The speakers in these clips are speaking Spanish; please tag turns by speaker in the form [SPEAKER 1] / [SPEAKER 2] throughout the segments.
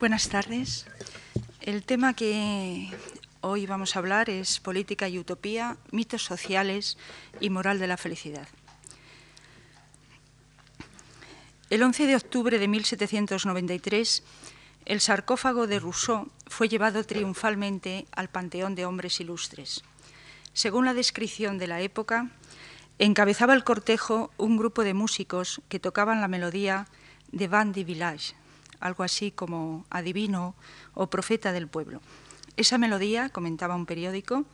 [SPEAKER 1] Buenas tardes. El tema que hoy vamos a hablar es política y utopía, mitos sociales y moral de la felicidad. El 11 de octubre de 1793, el sarcófago de Rousseau fue llevado triunfalmente al Panteón de Hombres Ilustres. Según la descripción de la época, encabezaba el cortejo un grupo de músicos que tocaban la melodía de Van de Village, algo así como adivino o profeta del pueblo. Esa melodía, comentaba un periódico,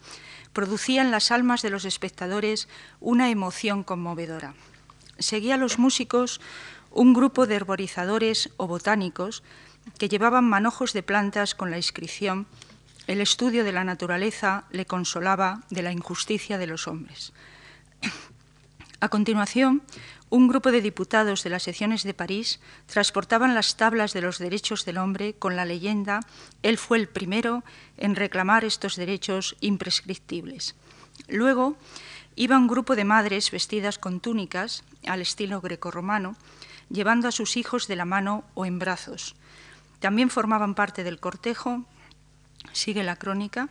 [SPEAKER 1] producía en las almas de los espectadores una emoción conmovedora. Seguía a los músicos un grupo de herborizadores o botánicos que llevaban manojos de plantas con la inscripción El estudio de la naturaleza le consolaba de la injusticia de los hombres. A continuación, un grupo de diputados de las secciones de París transportaban las tablas de los derechos del hombre con la leyenda Él fue el primero en reclamar estos derechos imprescriptibles. Luego iba un grupo de madres vestidas con túnicas al estilo grecorromano, llevando a sus hijos de la mano o en brazos. También formaban parte del cortejo, sigue la crónica,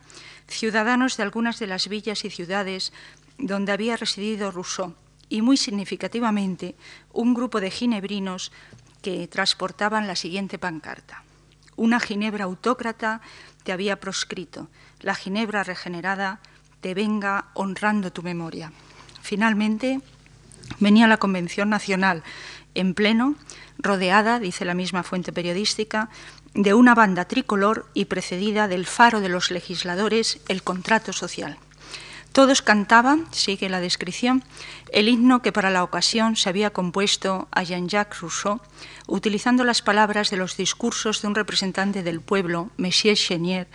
[SPEAKER 1] ciudadanos de algunas de las villas y ciudades donde había residido Rousseau y muy significativamente un grupo de ginebrinos que transportaban la siguiente pancarta. Una ginebra autócrata te había proscrito, la ginebra regenerada te venga honrando tu memoria. Finalmente venía la Convención Nacional en pleno, rodeada, dice la misma fuente periodística, de una banda tricolor y precedida del faro de los legisladores, el contrato social. Todos cantaban, sigue la descripción, el himno que para la ocasión se había compuesto a Jean-Jacques Rousseau, utilizando las palabras de los discursos de un representante del pueblo, Monsieur Chenier,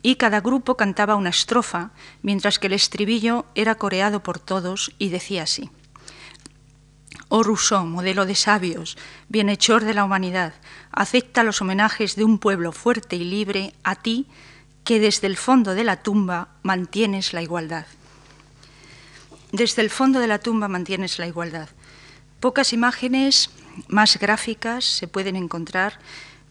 [SPEAKER 1] y cada grupo cantaba una estrofa, mientras que el estribillo era coreado por todos y decía así. Oh Rousseau, modelo de sabios, bienhechor de la humanidad, acepta los homenajes de un pueblo fuerte y libre a ti, que desde el fondo de la tumba mantienes la igualdad. Desde el fondo de la tumba mantienes la igualdad. Pocas imágenes más gráficas se pueden encontrar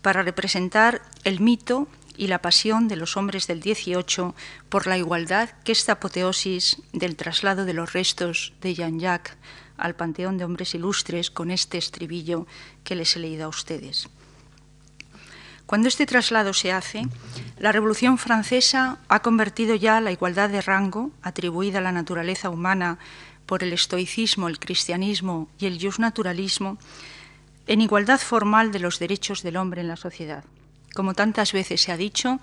[SPEAKER 1] para representar el mito y la pasión de los hombres del 18 por la igualdad que esta apoteosis del traslado de los restos de Jean-Jacques al Panteón de Hombres Ilustres con este estribillo que les he leído a ustedes. Cuando este traslado se hace, la Revolución Francesa ha convertido ya la igualdad de rango atribuida a la naturaleza humana por el estoicismo, el cristianismo y el justnaturalismo en igualdad formal de los derechos del hombre en la sociedad. Como tantas veces se ha dicho,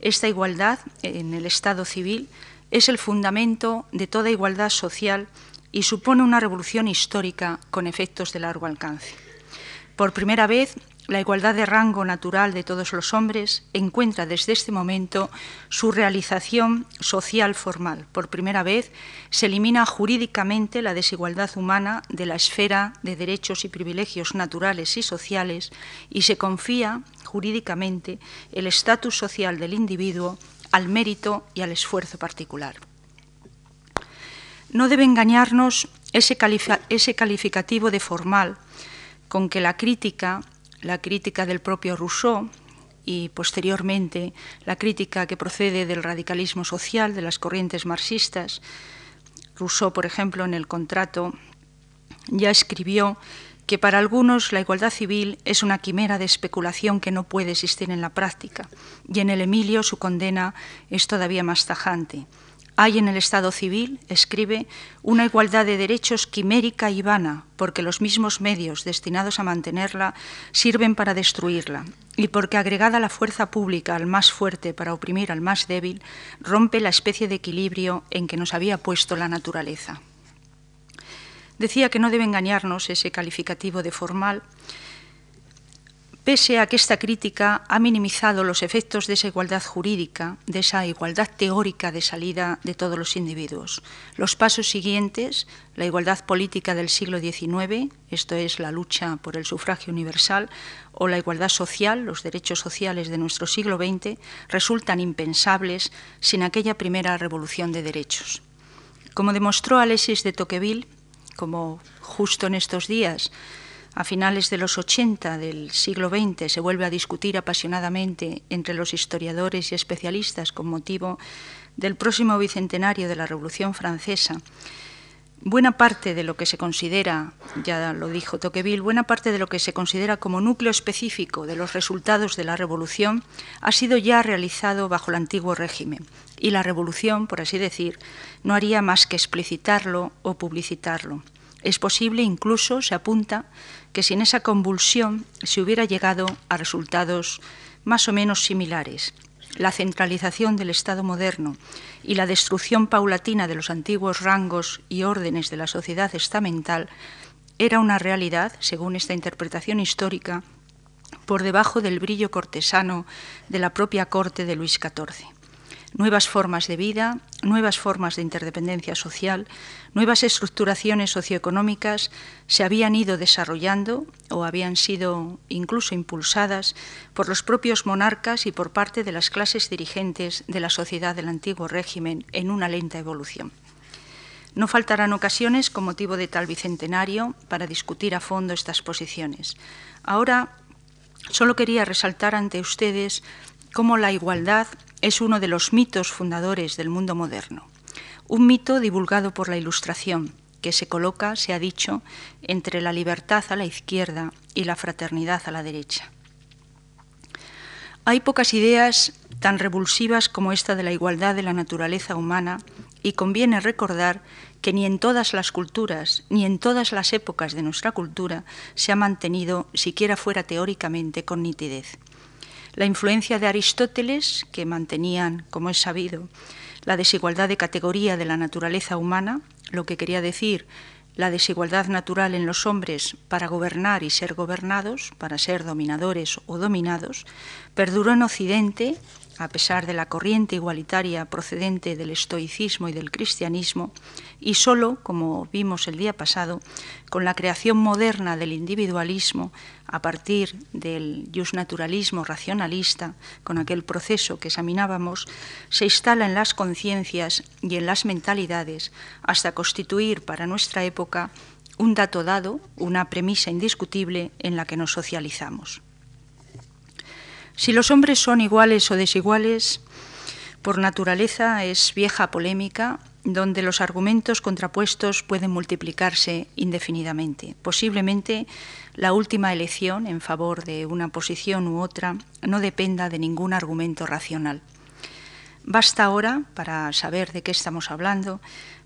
[SPEAKER 1] esta igualdad en el Estado civil es el fundamento de toda igualdad social y supone una revolución histórica con efectos de largo alcance. Por primera vez, la igualdad de rango natural de todos los hombres encuentra desde este momento su realización social formal. Por primera vez se elimina jurídicamente la desigualdad humana de la esfera de derechos y privilegios naturales y sociales y se confía jurídicamente el estatus social del individuo al mérito y al esfuerzo particular. No debe engañarnos ese, calificativo de formal con que la crítica la crítica del propio Rousseau y posteriormente la crítica que procede del radicalismo social, de las corrientes marxistas. Rousseau, por ejemplo, en el contrato ya escribió que para algunos la igualdad civil es una quimera de especulación que no puede existir en la práctica, y en el Emilio su condena es todavía más tajante. Hay en el Estado civil, escribe, una igualdad de derechos quimérica y vana, porque los mismos medios destinados a mantenerla sirven para destruirla, y porque agregada la fuerza pública al más fuerte para oprimir al más débil, rompe la especie de equilibrio en que nos había puesto la naturaleza. Decía que no debe engañarnos ese calificativo de formal, pese a que esta crítica ha minimizado los efectos de esa igualdad jurídica, de esa igualdad teórica de salida de todos los individuos. Los pasos siguientes, la igualdad política del siglo XIX, esto es la lucha por el sufragio universal, o la igualdad social, los derechos sociales de nuestro siglo XX, resultan impensables sin aquella primera revolución de derechos. Como demostró Alexis de Tocqueville, como justo en estos días a finales de los 80 del siglo XX se vuelve a discutir apasionadamente entre los historiadores y especialistas con motivo del próximo bicentenario de la Revolución Francesa, buena parte de lo que se considera, ya lo dijo Tocqueville, buena parte de lo que se considera como núcleo específico de los resultados de la revolución ha sido ya realizado bajo el antiguo régimen y la revolución, por así decir, no haría más que explicitarlo o publicitarlo. Es posible, incluso se apunta, que sin esa convulsión se hubiera llegado a resultados más o menos similares. La centralización del Estado moderno y la destrucción paulatina de los antiguos rangos y órdenes de la sociedad estamental era una realidad, según esta interpretación histórica, por debajo del brillo cortesano de la propia corte de Luis XIV nuevas formas de vida, nuevas formas de interdependencia social, nuevas estructuraciones socioeconómicas se habían ido desarrollando o habían sido incluso impulsadas por los propios monarcas y por parte de las clases dirigentes de la sociedad del antiguo régimen en una lenta evolución. No faltarán ocasiones con motivo de tal bicentenario para discutir a fondo estas posiciones. Ahora solo quería resaltar ante ustedes cómo la igualdad es uno de los mitos fundadores del mundo moderno. Un mito divulgado por la Ilustración, que se coloca, se ha dicho, entre la libertad a la izquierda y la fraternidad a la derecha. Hay pocas ideas tan revulsivas como esta de la igualdad de la naturaleza humana y conviene recordar que ni en todas las culturas, ni en todas las épocas de nuestra cultura se ha mantenido, siquiera fuera teóricamente, con nitidez la influencia de Aristóteles, que mantenían, como es sabido, la desigualdad de categoría de la naturaleza humana, lo que quería decir la desigualdad natural en los hombres para gobernar y ser gobernados, para ser dominadores o dominados, perduró en Occidente a pesar de la corriente igualitaria procedente del estoicismo y del cristianismo, y solo, como vimos el día pasado, con la creación moderna del individualismo a partir del justnaturalismo racionalista, con aquel proceso que examinábamos, se instala en las conciencias y en las mentalidades hasta constituir para nuestra época un dato dado, una premisa indiscutible en la que nos socializamos. Si los hombres son iguales o desiguales, por naturaleza es vieja polémica donde los argumentos contrapuestos pueden multiplicarse indefinidamente. Posiblemente la última elección en favor de una posición u otra no dependa de ningún argumento racional. Basta ahora, para saber de qué estamos hablando,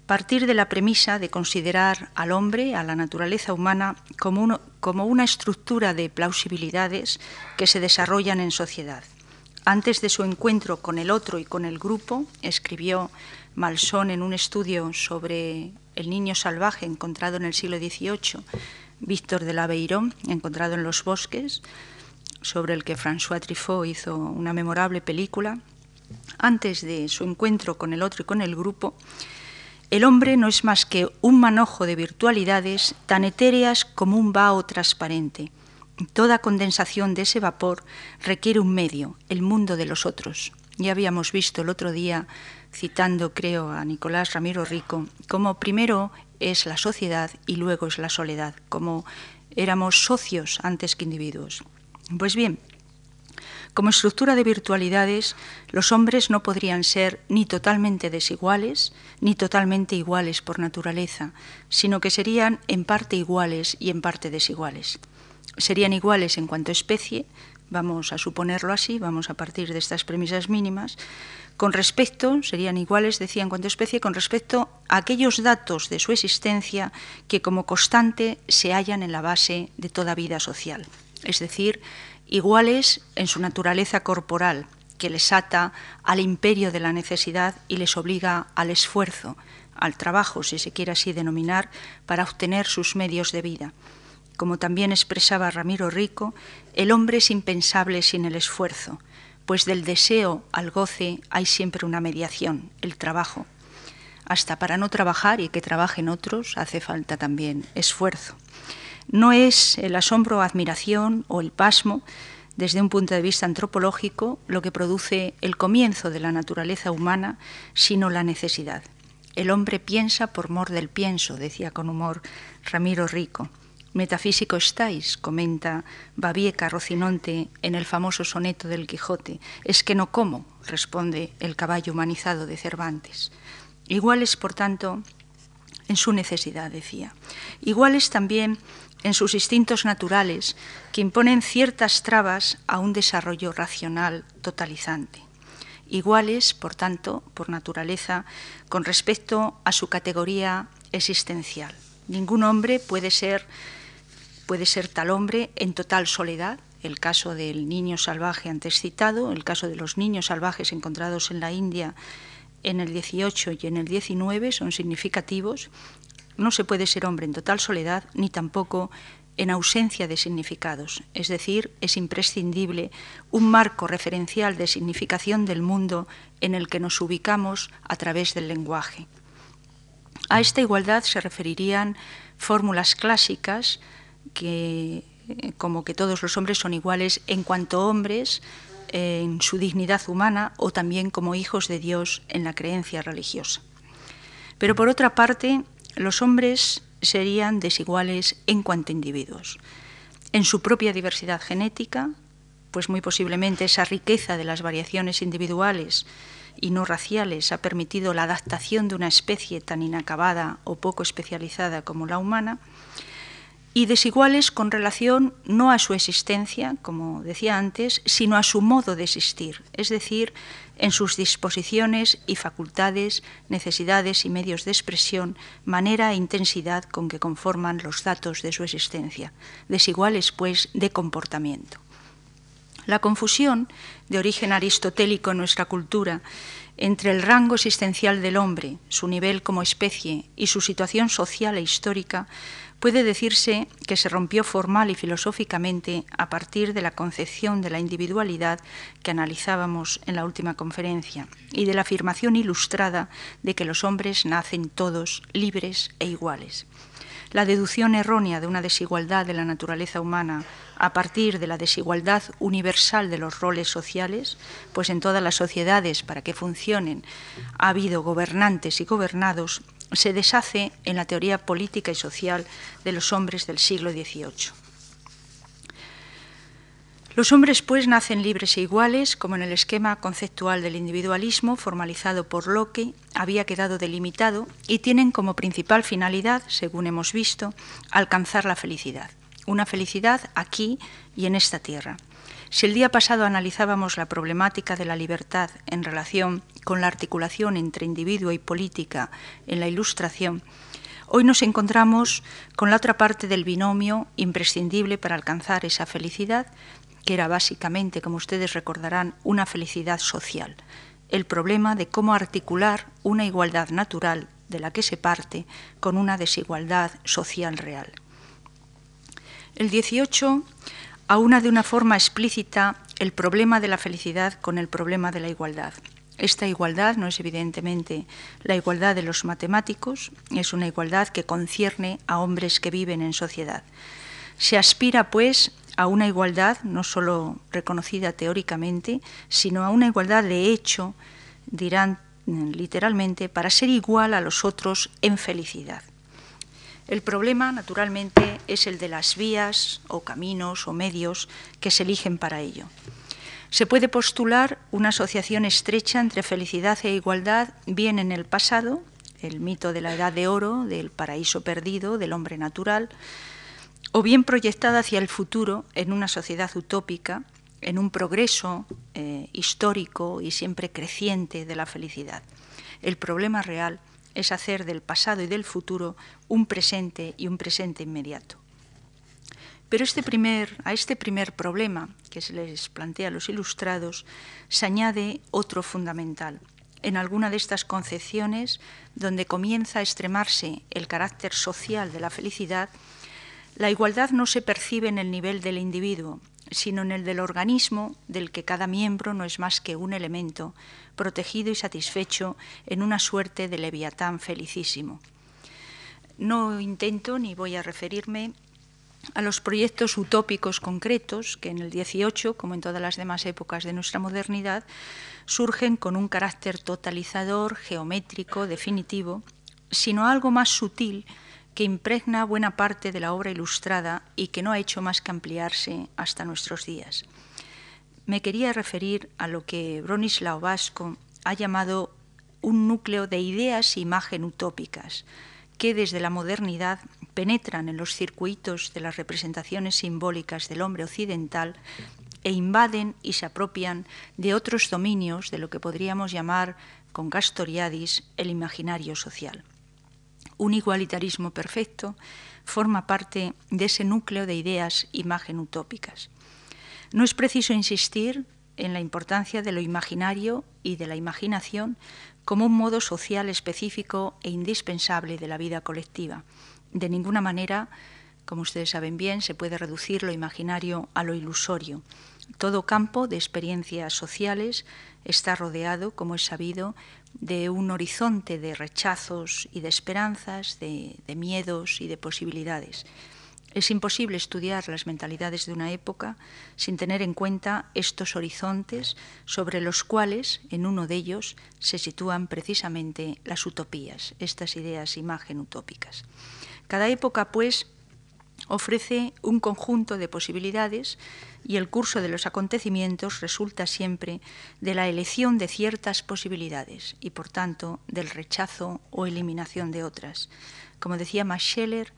[SPEAKER 1] partir de la premisa de considerar al hombre, a la naturaleza humana, como, una estructura de plausibilidades que se desarrollan en sociedad. Antes de su encuentro con el otro y con el grupo, escribió Malson en un estudio sobre el niño salvaje encontrado en el siglo XVIII, Víctor de la Beirón, encontrado en los bosques, sobre el que François Truffaut hizo una memorable película. Antes de su encuentro con el otro y con el grupo, el hombre no es más que un manojo de virtualidades tan etéreas como un vaho transparente. Toda condensación de ese vapor requiere un medio, el mundo de los otros. Ya habíamos visto el otro día, citando creo a Nicolás Ramiro Rico, cómo primero es la sociedad y luego es la soledad, como éramos socios antes que individuos. Pues bien, como estructura de virtualidades, los hombres no podrían ser ni totalmente desiguales, ni totalmente iguales por naturaleza, sino que serían en parte iguales y en parte desiguales. Serían iguales en cuanto a especie, vamos a suponerlo así, vamos a partir de estas premisas mínimas, con respecto, serían iguales, decía, en cuanto especie, con respecto a aquellos datos de su existencia que como constante se hallan en la base de toda vida social, es decir, iguales en su naturaleza corporal, que les ata al imperio de la necesidad y les obliga al esfuerzo, al trabajo, si se quiere así denominar, para obtener sus medios de vida. Como también expresaba Ramiro Rico, el hombre es impensable sin el esfuerzo, pues del deseo al goce hay siempre una mediación, el trabajo. Hasta para no trabajar y que trabajen otros hace falta también esfuerzo no es el asombro, admiración o el pasmo desde un punto de vista antropológico lo que produce el comienzo de la naturaleza humana, sino la necesidad. El hombre piensa por mor del pienso, decía con humor Ramiro Rico. Metafísico estáis, comenta Babieca Rocinonte en el famoso soneto del Quijote. Es que no como, responde el caballo humanizado de Cervantes. Iguales, por tanto, en su necesidad, decía. Iguales también en sus instintos naturales, que imponen ciertas trabas a un desarrollo racional totalizante. Iguales, por tanto, por naturaleza, con respecto a su categoría existencial. Ningún hombre puede ser, puede ser tal hombre en total soledad, el caso del niño salvaje antes citado, el caso de los niños salvajes encontrados en la India en el 18 y en el 19 son significativos. No se puede ser hombre en total soledad ni tampoco en ausencia de significados, es decir, es imprescindible un marco referencial de significación del mundo en el que nos ubicamos a través del lenguaje. A esta igualdad se referirían fórmulas clásicas que, como que todos los hombres son iguales en cuanto hombres, en su dignidad humana o también como hijos de Dios en la creencia religiosa. Pero por otra parte, los hombres serían desiguales en cuanto a individuos. En su propia diversidad genética, pues muy posiblemente esa riqueza de las variaciones individuales y no raciales ha permitido la adaptación de una especie tan inacabada o poco especializada como la humana, y desiguales con relación no a su existencia, como decía antes, sino a su modo de existir, es decir, en sus disposiciones y facultades, necesidades y medios de expresión, manera e intensidad con que conforman los datos de su existencia, desiguales, pues, de comportamiento. La confusión, de origen aristotélico en nuestra cultura, entre el rango existencial del hombre, su nivel como especie y su situación social e histórica, puede decirse que se rompió formal y filosóficamente a partir de la concepción de la individualidad que analizábamos en la última conferencia y de la afirmación ilustrada de que los hombres nacen todos libres e iguales. La deducción errónea de una desigualdad de la naturaleza humana a partir de la desigualdad universal de los roles sociales, pues en todas las sociedades para que funcionen ha habido gobernantes y gobernados, se deshace en la teoría política y social de los hombres del siglo XVIII. Los hombres, pues, nacen libres e iguales, como en el esquema conceptual del individualismo formalizado por Locke había quedado delimitado, y tienen como principal finalidad, según hemos visto, alcanzar la felicidad. Una felicidad aquí y en esta tierra. Si el día pasado analizábamos la problemática de la libertad en relación con la articulación entre individuo y política en la Ilustración, hoy nos encontramos con la otra parte del binomio imprescindible para alcanzar esa felicidad, que era básicamente, como ustedes recordarán, una felicidad social. El problema de cómo articular una igualdad natural de la que se parte con una desigualdad social real. El 18 aúna de una forma explícita el problema de la felicidad con el problema de la igualdad. Esta igualdad no es evidentemente la igualdad de los matemáticos, es una igualdad que concierne a hombres que viven en sociedad. Se aspira, pues, a una igualdad no solo reconocida teóricamente, sino a una igualdad de hecho, dirán literalmente, para ser igual a los otros en felicidad. El problema, naturalmente, es el de las vías o caminos o medios que se eligen para ello. Se puede postular una asociación estrecha entre felicidad e igualdad, bien en el pasado, el mito de la edad de oro, del paraíso perdido, del hombre natural, o bien proyectada hacia el futuro en una sociedad utópica, en un progreso eh, histórico y siempre creciente de la felicidad. El problema real es hacer del pasado y del futuro un presente y un presente inmediato. Pero este a este primer problema que se les plantea a los ilustrados se añade otro fundamental. En alguna de estas concepciones, donde comienza a extremarse el carácter social de la felicidad, la igualdad no se percibe en el nivel del individuo, sino en el del organismo del que cada miembro no es más que un elemento, protegido y satisfecho en una suerte de leviatán felicísimo. No intento ni voy a referirme a los proyectos utópicos concretos que en el 18, como en todas las demás épocas de nuestra modernidad, surgen con un carácter totalizador, geométrico, definitivo, sino algo más sutil que impregna buena parte de la obra ilustrada y que no ha hecho más que ampliarse hasta nuestros días. Me quería referir a lo que Bronislaw Vasco ha llamado un núcleo de ideas e imagen utópicas, que desde la modernidad penetran en los circuitos de las representaciones simbólicas del hombre occidental e invaden y se apropian de otros dominios de lo que podríamos llamar con Castoriadis el imaginario social. Un igualitarismo perfecto forma parte de ese núcleo de ideas imagen utópicas. No es preciso insistir en la importancia de lo imaginario y de la imaginación como un modo social específico e indispensable de la vida colectiva. De ninguna manera, como ustedes saben bien, se puede reducir lo imaginario a lo ilusorio. Todo campo de experiencias sociales está rodeado, como es sabido, de un horizonte de rechazos y de esperanzas, de, miedos y de posibilidades. Es imposible estudiar las mentalidades de una época sin tener en cuenta estos horizontes sobre los cuales, en uno de ellos, se sitúan precisamente las utopías, estas ideas imagen utópicas. Cada época, pues, ofrece un conjunto de posibilidades y el curso de los acontecimientos resulta siempre de la elección de ciertas posibilidades y, por tanto, del rechazo o eliminación de otras. Como decía Max Scheller,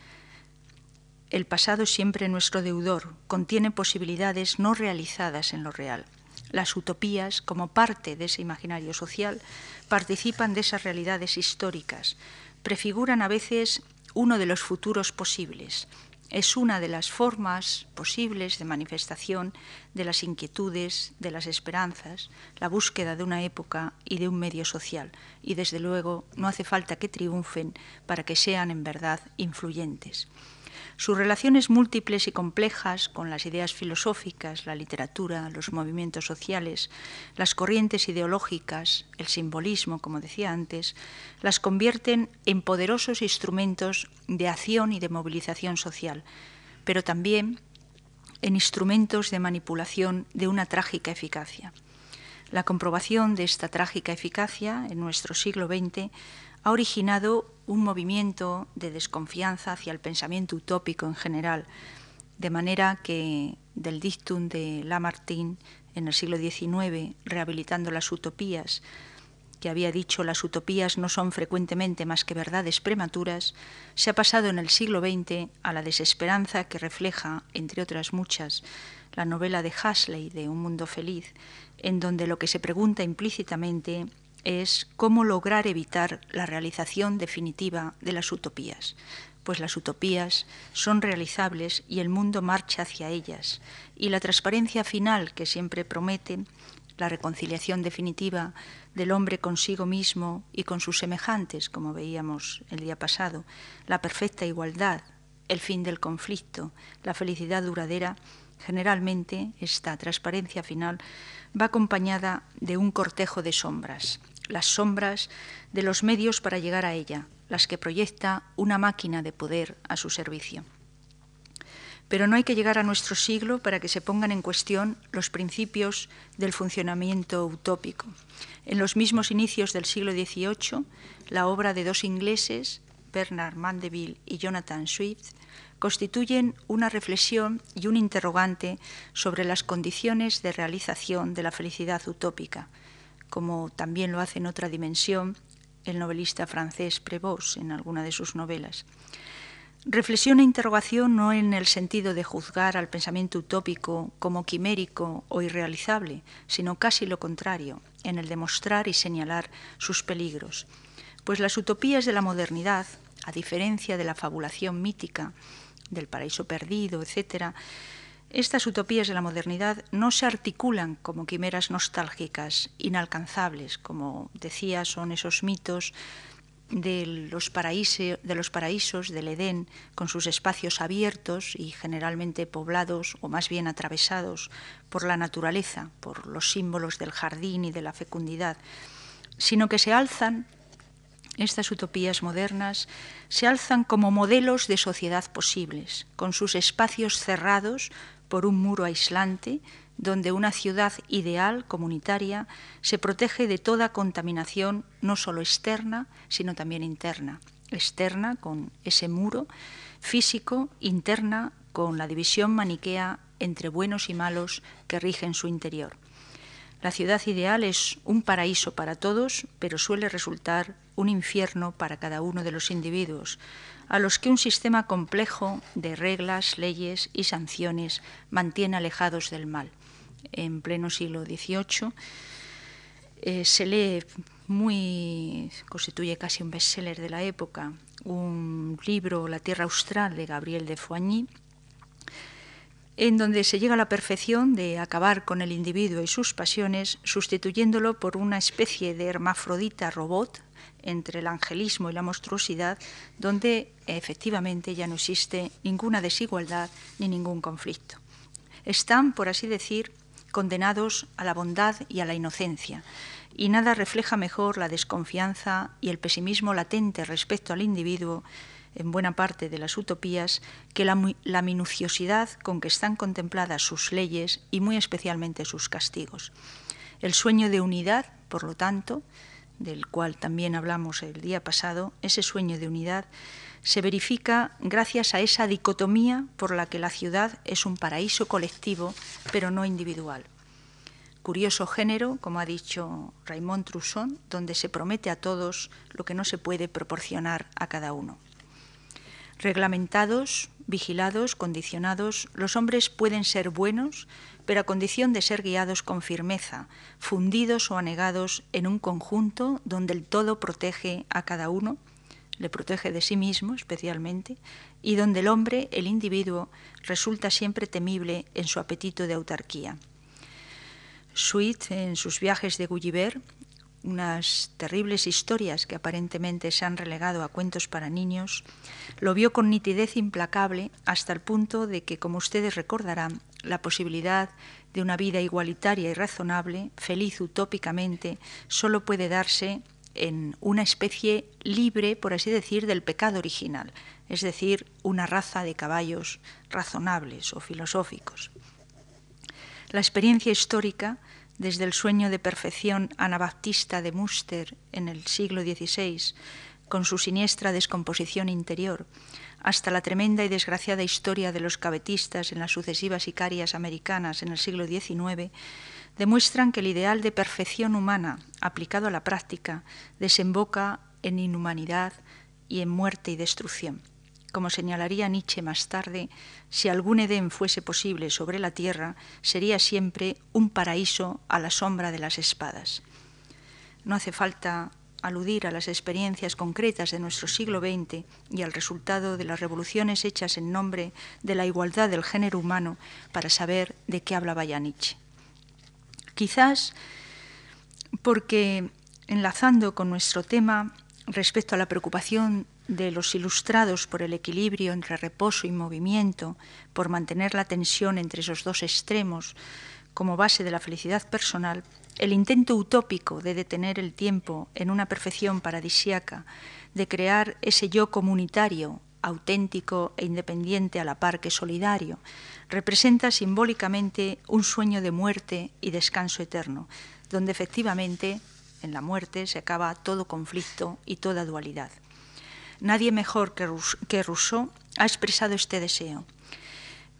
[SPEAKER 1] el pasado siempre nuestro deudor, contiene posibilidades no realizadas en lo real. Las utopías, como parte de ese imaginario social, participan de esas realidades históricas, prefiguran a veces uno de los futuros posibles. Es una de las formas posibles de manifestación de las inquietudes, de las esperanzas, la búsqueda de una época y de un medio social. Y desde luego no hace falta que triunfen para que sean en verdad influyentes. Sus relaciones múltiples y complejas con las ideas filosóficas, la literatura, los movimientos sociales, las corrientes ideológicas, el simbolismo, como decía antes, las convierten en poderosos instrumentos de acción y de movilización social, pero también en instrumentos de manipulación de una trágica eficacia. La comprobación de esta trágica eficacia en nuestro siglo XX ha originado un movimiento de desconfianza hacia el pensamiento utópico en general, de manera que del dictum de Lamartine en el siglo XIX, rehabilitando las utopías, que había dicho las utopías no son frecuentemente más que verdades prematuras, se ha pasado en el siglo XX a la desesperanza que refleja, entre otras muchas, la novela de Huxley de Un mundo feliz, en donde lo que se pregunta implícitamente es cómo lograr evitar la realización definitiva de las utopías, pues las utopías son realizables y el mundo marcha hacia ellas, y la transparencia final que siempre promete, la reconciliación definitiva del hombre consigo mismo y con sus semejantes, como veíamos el día pasado, la perfecta igualdad, el fin del conflicto, la felicidad duradera, generalmente esta transparencia final va acompañada de un cortejo de sombras, las sombras de los medios para llegar a ella, las que proyecta una máquina de poder a su servicio. Pero no hay que llegar a nuestro siglo para que se pongan en cuestión los principios del funcionamiento utópico. En los mismos inicios del siglo XVIII, la obra de dos ingleses, Bernard Mandeville y Jonathan Swift, constituyen una reflexión y un interrogante sobre las condiciones de realización de la felicidad utópica, como también lo hace en otra dimensión el novelista francés Prévost en alguna de sus novelas. Reflexión e interrogación no en el sentido de juzgar al pensamiento utópico como quimérico o irrealizable, sino casi lo contrario, en el de mostrar y señalar sus peligros. Pues las utopías de la modernidad, a diferencia de la fabulación mítica, del paraíso perdido, etc., estas utopías de la modernidad no se articulan como quimeras nostálgicas, inalcanzables, como decía, son esos mitos de los, paraísos del Edén, con sus espacios abiertos y generalmente poblados o más bien atravesados por la naturaleza, por los símbolos del jardín y de la fecundidad, sino que se alzan estas utopías modernas se alzan como modelos de sociedad posibles, con sus espacios cerrados por un muro aislante, donde una ciudad ideal comunitaria se protege de toda contaminación no solo externa, sino también interna. externa con ese muro, físico, interna con la división maniquea entre buenos y malos que rigen su interior. La ciudad ideal es un paraíso para todos, pero suele resultar un infierno para cada uno de los individuos, a los que un sistema complejo de reglas, leyes y sanciones mantiene alejados del mal. En pleno siglo XVIII eh, se lee muy, constituye casi un bestseller de la época, un libro, La Tierra Austral, de Gabriel de Foigny, en donde se llega a la perfección de acabar con el individuo y sus pasiones, sustituyéndolo por una especie de hermafrodita robot entre el angelismo y la monstruosidad, donde efectivamente ya no existe ninguna desigualdad ni ningún conflicto. Están, por así decir, condenados a la bondad y a la inocencia, y nada refleja mejor la desconfianza y el pesimismo latente respecto al individuo en buena parte de las utopías que la, minuciosidad con que están contempladas sus leyes y muy especialmente sus castigos. El sueño de unidad, por lo tanto, del cual también hablamos el día pasado, ese sueño de unidad se verifica gracias a esa dicotomía por la que la ciudad es un paraíso colectivo, pero no individual. Curioso género, como ha dicho Raymond Trousson, donde se promete a todos lo que no se puede proporcionar a cada uno. Reglamentados, vigilados, condicionados, los hombres pueden ser buenos, pero a condición de ser guiados con firmeza, fundidos o anegados en un conjunto donde el todo protege a cada uno, le protege de sí mismo especialmente, y donde el hombre, el individuo, resulta siempre temible en su apetito de autarquía. Sweet, en sus viajes de Gulliver, unas terribles historias que aparentemente se han relegado a cuentos para niños, lo vio con nitidez implacable hasta el punto de que, como ustedes recordarán, la posibilidad de una vida igualitaria y razonable, feliz utópicamente, solo puede darse en una especie libre, por así decir, del pecado original, es decir, una raza de caballos razonables o filosóficos. La experiencia histórica desde el sueño de perfección anabaptista de Muster en el siglo XVI, con su siniestra descomposición interior, hasta la tremenda y desgraciada historia de los cabetistas en las sucesivas sicarias americanas en el siglo XIX, demuestran que el ideal de perfección humana aplicado a la práctica desemboca en inhumanidad y en muerte y destrucción. Como señalaría Nietzsche más tarde, si algún Edén fuese posible sobre la tierra, sería siempre un paraíso a la sombra de las espadas. No hace falta aludir a las experiencias concretas de nuestro siglo XX y al resultado de las revoluciones hechas en nombre de la igualdad del género humano para saber de qué hablaba ya Nietzsche. Quizás porque, enlazando con nuestro tema respecto a la preocupación de los ilustrados por el equilibrio entre reposo y movimiento, por mantener la tensión entre esos dos extremos como base de la felicidad personal, el intento utópico de detener el tiempo en una perfección paradisiaca, de crear ese yo comunitario, auténtico e independiente a la par que solidario, representa simbólicamente un sueño de muerte y descanso eterno, donde efectivamente en la muerte se acaba todo conflicto y toda dualidad. Nadie mejor que Rousseau ha expresado este deseo.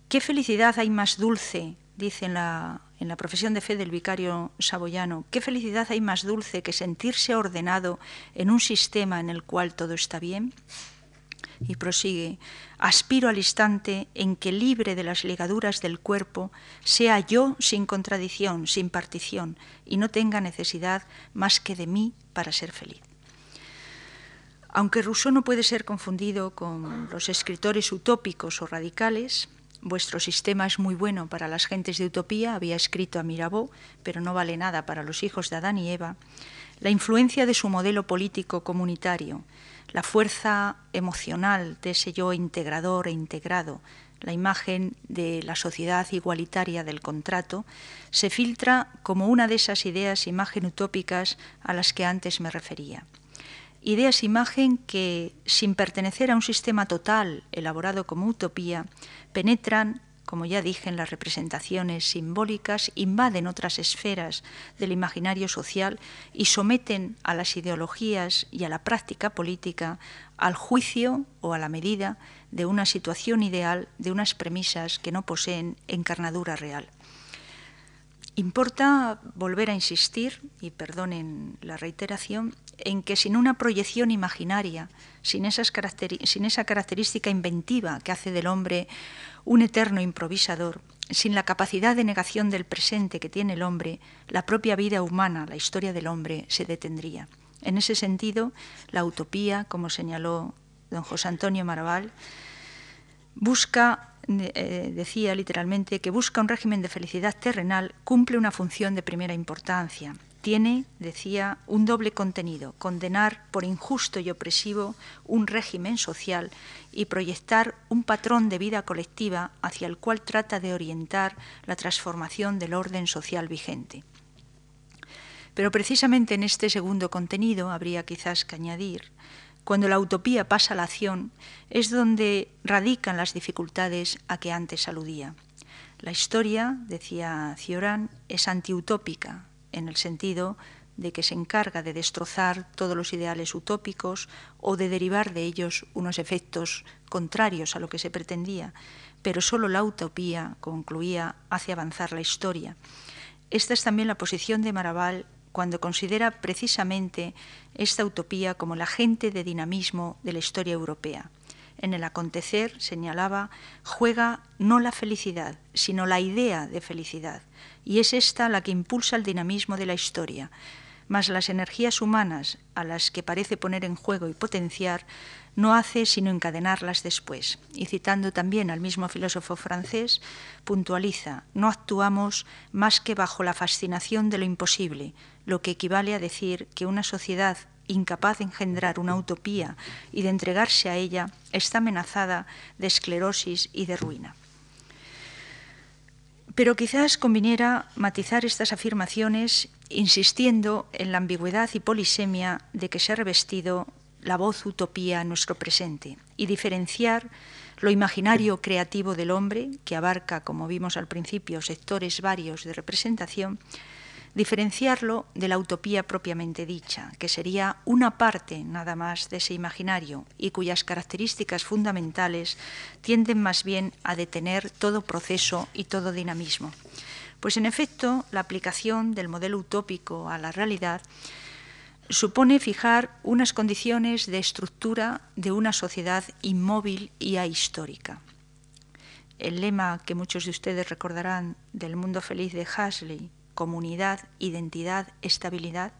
[SPEAKER 1] ¿Qué felicidad hay más dulce, dice en la, en la profesión de fe del vicario saboyano, qué felicidad hay más dulce que sentirse ordenado en un sistema en el cual todo está bien? Y prosigue, aspiro al instante en que libre de las ligaduras del cuerpo sea yo sin contradicción, sin partición, y no tenga necesidad más que de mí para ser feliz. Aunque Rousseau no puede ser confundido con los escritores utópicos o radicales, vuestro sistema es muy bueno para las gentes de utopía, había escrito a Mirabeau, pero no vale nada para los hijos de Adán y Eva, la influencia de su modelo político comunitario, la fuerza emocional de ese yo integrador e integrado, la imagen de la sociedad igualitaria del contrato, se filtra como una de esas ideas imagen utópicas a las que antes me refería ideas imagen que, sin pertenecer a un sistema total elaborado como utopía, penetran como ya dije, en las representaciones simbólicas invaden otras esferas del imaginario social y someten a las ideologías y a la práctica política al juicio o a la medida de una situación ideal, de unas premisas que no poseen encarnadura real. Importa volver a insistir, y perdonen la reiteración, en que sin una proyección imaginaria, sin, esa característica inventiva que hace del hombre un eterno improvisador, sin la capacidad de negación del presente que tiene el hombre, la propia vida humana, la historia del hombre, se detendría. En ese sentido, la utopía, como señaló don José Antonio Maraval, busca eh, decía literalmente que busca un régimen de felicidad terrenal, cumple una función de primera importancia. Tiene, decía, un doble contenido, condenar por injusto y opresivo un régimen social y proyectar un patrón de vida colectiva hacia el cual trata de orientar la transformación del orden social vigente. Pero precisamente en este segundo contenido habría quizás que añadir cuando la utopía pasa a la acción, es donde radican las dificultades a que antes aludía. La historia, decía Cioran, es antiutópica, en el sentido de que se encarga de destrozar todos los ideales utópicos o de derivar de ellos unos efectos contrarios a lo que se pretendía, pero solo la utopía, concluía, hace avanzar la historia. Esta es también la posición de Maraval cuando considera precisamente esta utopía como la agente de dinamismo de la historia europea. En el acontecer, señalaba, juega no la felicidad, sino la idea de felicidad, y es esta la que impulsa el dinamismo de la historia. Mas las energías humanas a las que parece poner en juego y potenciar no hace sino encadenarlas después. Y citando también al mismo filósofo francés, puntualiza, no actuamos más que bajo la fascinación de lo imposible, lo que equivale a decir que una sociedad incapaz de engendrar una utopía y de entregarse a ella está amenazada de esclerosis y de ruina. Pero quizás conviniera matizar estas afirmaciones insistiendo en la ambigüedad y polisemia de que se ha revestido la voz utopía en nuestro presente y diferenciar lo imaginario creativo del hombre, que abarca, como vimos al principio, sectores varios de representación, diferenciarlo de la utopía propiamente dicha, que sería una parte nada más de ese imaginario y cuyas características fundamentales tienden más bien a detener todo proceso y todo dinamismo. Pues en efecto, la aplicación del modelo utópico a la realidad supone fijar unas condiciones de estructura de una sociedad inmóvil y ahistórica. El lema que muchos de ustedes recordarán del mundo feliz de Hasley, comunidad, identidad, estabilidad,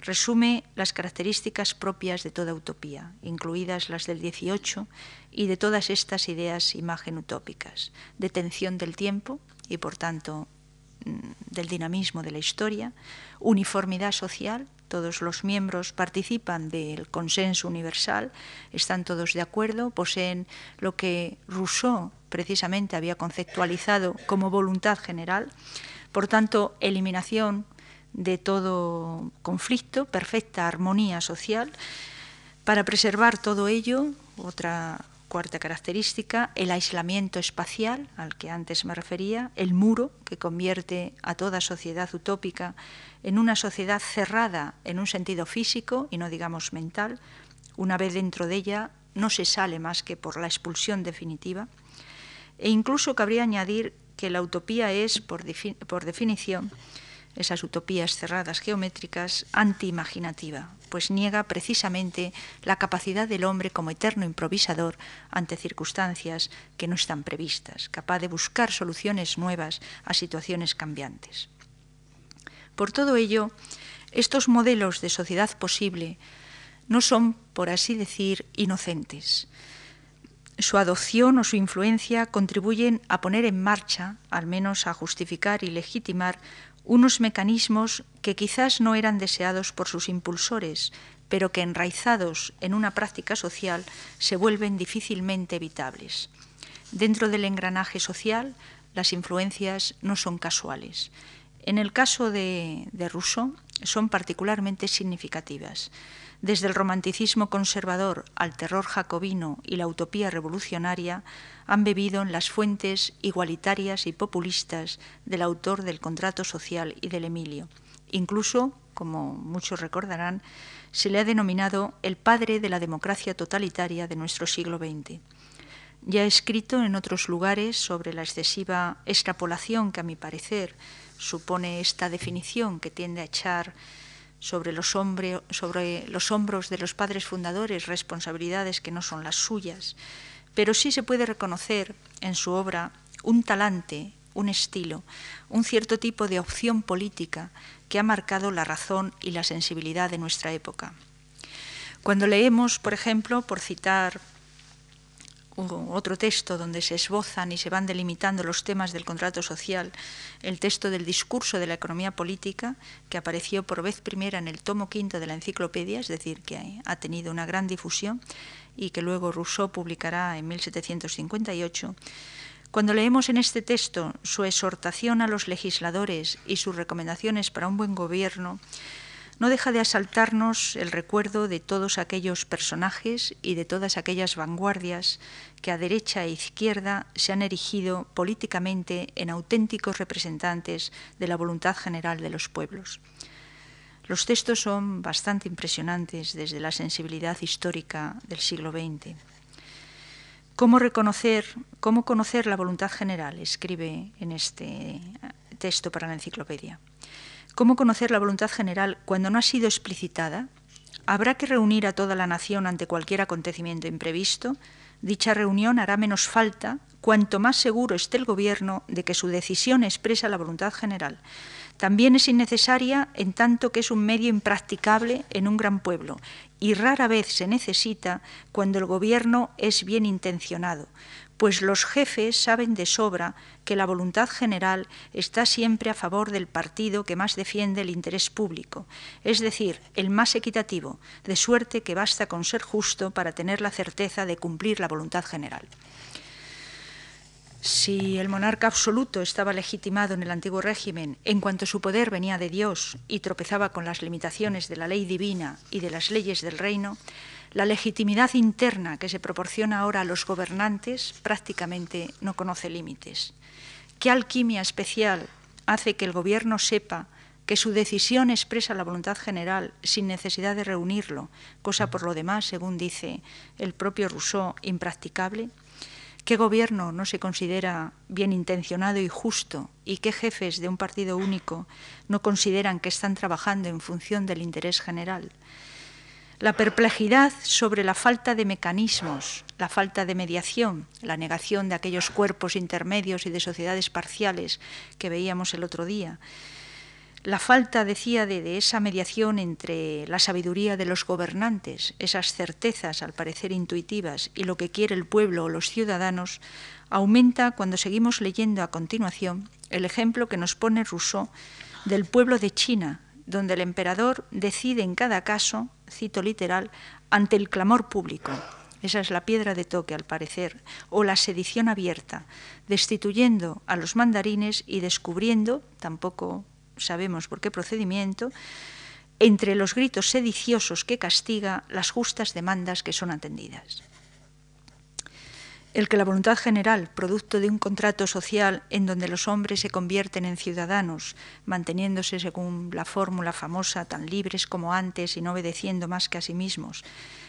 [SPEAKER 1] resume las características propias de toda utopía, incluidas las del 18 y de todas estas ideas imagen utópicas, detención del tiempo y por tanto mm, del dinamismo de la historia, uniformidad social, todos los miembros participan del consenso universal, están todos de acuerdo, poseen lo que Rousseau precisamente había conceptualizado como voluntad general, por tanto, eliminación de todo conflicto, perfecta armonía social. Para preservar todo ello, otra cuarta característica, el aislamiento espacial al que antes me refería, el muro que convierte a toda sociedad utópica en una sociedad cerrada en un sentido físico y no digamos mental, una vez dentro de ella no se sale más que por la expulsión definitiva, e incluso cabría añadir que la utopía es, por, definición, esas utopías cerradas geométricas, antiimaginativa, pues niega precisamente la capacidad del hombre como eterno improvisador ante circunstancias que no están previstas, capaz de buscar soluciones nuevas a situaciones cambiantes. Por todo ello, estos modelos de sociedad posible no son, por así decir, inocentes. Su adopción o su influencia contribuyen a poner en marcha, al menos a justificar y legitimar, unos mecanismos que quizás no eran deseados por sus impulsores, pero que enraizados en una práctica social se vuelven difícilmente evitables. Dentro del engranaje social, las influencias no son casuales. En el caso de, Rousseau son particularmente significativas. Desde el romanticismo conservador al terror jacobino y la utopía revolucionaria, han bebido en las fuentes igualitarias y populistas del autor del contrato social y del Emilio. Incluso, como muchos recordarán, se le ha denominado el padre de la democracia totalitaria de nuestro siglo XX. Ya he escrito en otros lugares sobre la excesiva extrapolación que, a mi parecer, supone esta definición que tiende a echar sobre los, sobre los hombros de los padres fundadores responsabilidades que no son las suyas, pero sí se puede reconocer en su obra un talante, un estilo, un cierto tipo de opción política que ha marcado la razón y la sensibilidad de nuestra época. Cuando leemos, por ejemplo, por citar otro texto donde se esbozan y se van delimitando los temas del contrato social, el texto del discurso de la economía política, que apareció por vez primera en el tomo quinto de la enciclopedia, es decir, que ha tenido una gran difusión y que luego Rousseau publicará en 1758, cuando leemos en este texto su exhortación a los legisladores y sus recomendaciones para un buen gobierno, no deja de asaltarnos el recuerdo de todos aquellos personajes y de todas aquellas vanguardias que a derecha e izquierda se han erigido políticamente en auténticos representantes de la voluntad general de los pueblos. Los textos son bastante impresionantes desde la sensibilidad histórica del siglo XX. ¿Cómo reconocer, cómo conocer la voluntad general? Escribe en este texto para la enciclopedia. ¿Cómo conocer la voluntad general cuando no ha sido explicitada? ¿Habrá que reunir a toda la nación ante cualquier acontecimiento imprevisto? Dicha reunión hará menos falta cuanto más seguro esté el Gobierno de que su decisión expresa la voluntad general. También es innecesaria en tanto que es un medio impracticable en un gran pueblo y rara vez se necesita cuando el gobierno es bien intencionado, pues los jefes saben de sobra que la voluntad general está siempre a favor del partido que más defiende el interés público, es decir, el más equitativo, de suerte que basta con ser justo para tener la certeza de cumplir la voluntad general. Si el monarca absoluto estaba legitimado en el antiguo régimen en cuanto su poder venía de Dios y tropezaba con las limitaciones de la ley divina y de las leyes del reino, la legitimidad interna que se proporciona ahora a los gobernantes prácticamente no conoce límites. ¿Qué alquimia especial hace que el gobierno sepa que su decisión expresa la voluntad general sin necesidad de reunirlo, cosa por lo demás, según dice el propio Rousseau, impracticable? ¿Qué gobierno no se considera bien intencionado y justo y qué jefes de un partido único no consideran que están trabajando en función del interés general? La perplejidad sobre la falta de mecanismos, la falta de mediación, la negación de aquellos cuerpos intermedios y de sociedades parciales que veíamos el otro día, la falta, decía, de, esa mediación entre la sabiduría de los gobernantes, esas certezas, al parecer intuitivas, y lo que quiere el pueblo o los ciudadanos, aumenta cuando seguimos leyendo a continuación el ejemplo que nos pone Rousseau del pueblo de China, donde el emperador decide en cada caso, cito literal, ante el clamor público. Esa es la piedra de toque, al parecer, o la sedición abierta, destituyendo a los mandarines y descubriendo, tampoco sabemos por qué procedimiento, entre los gritos sediciosos que castiga las justas demandas que son atendidas. El que la voluntad general, producto de un contrato social en donde los hombres se convierten en ciudadanos, manteniéndose según la fórmula famosa tan libres como antes y no obedeciendo más que a sí mismos,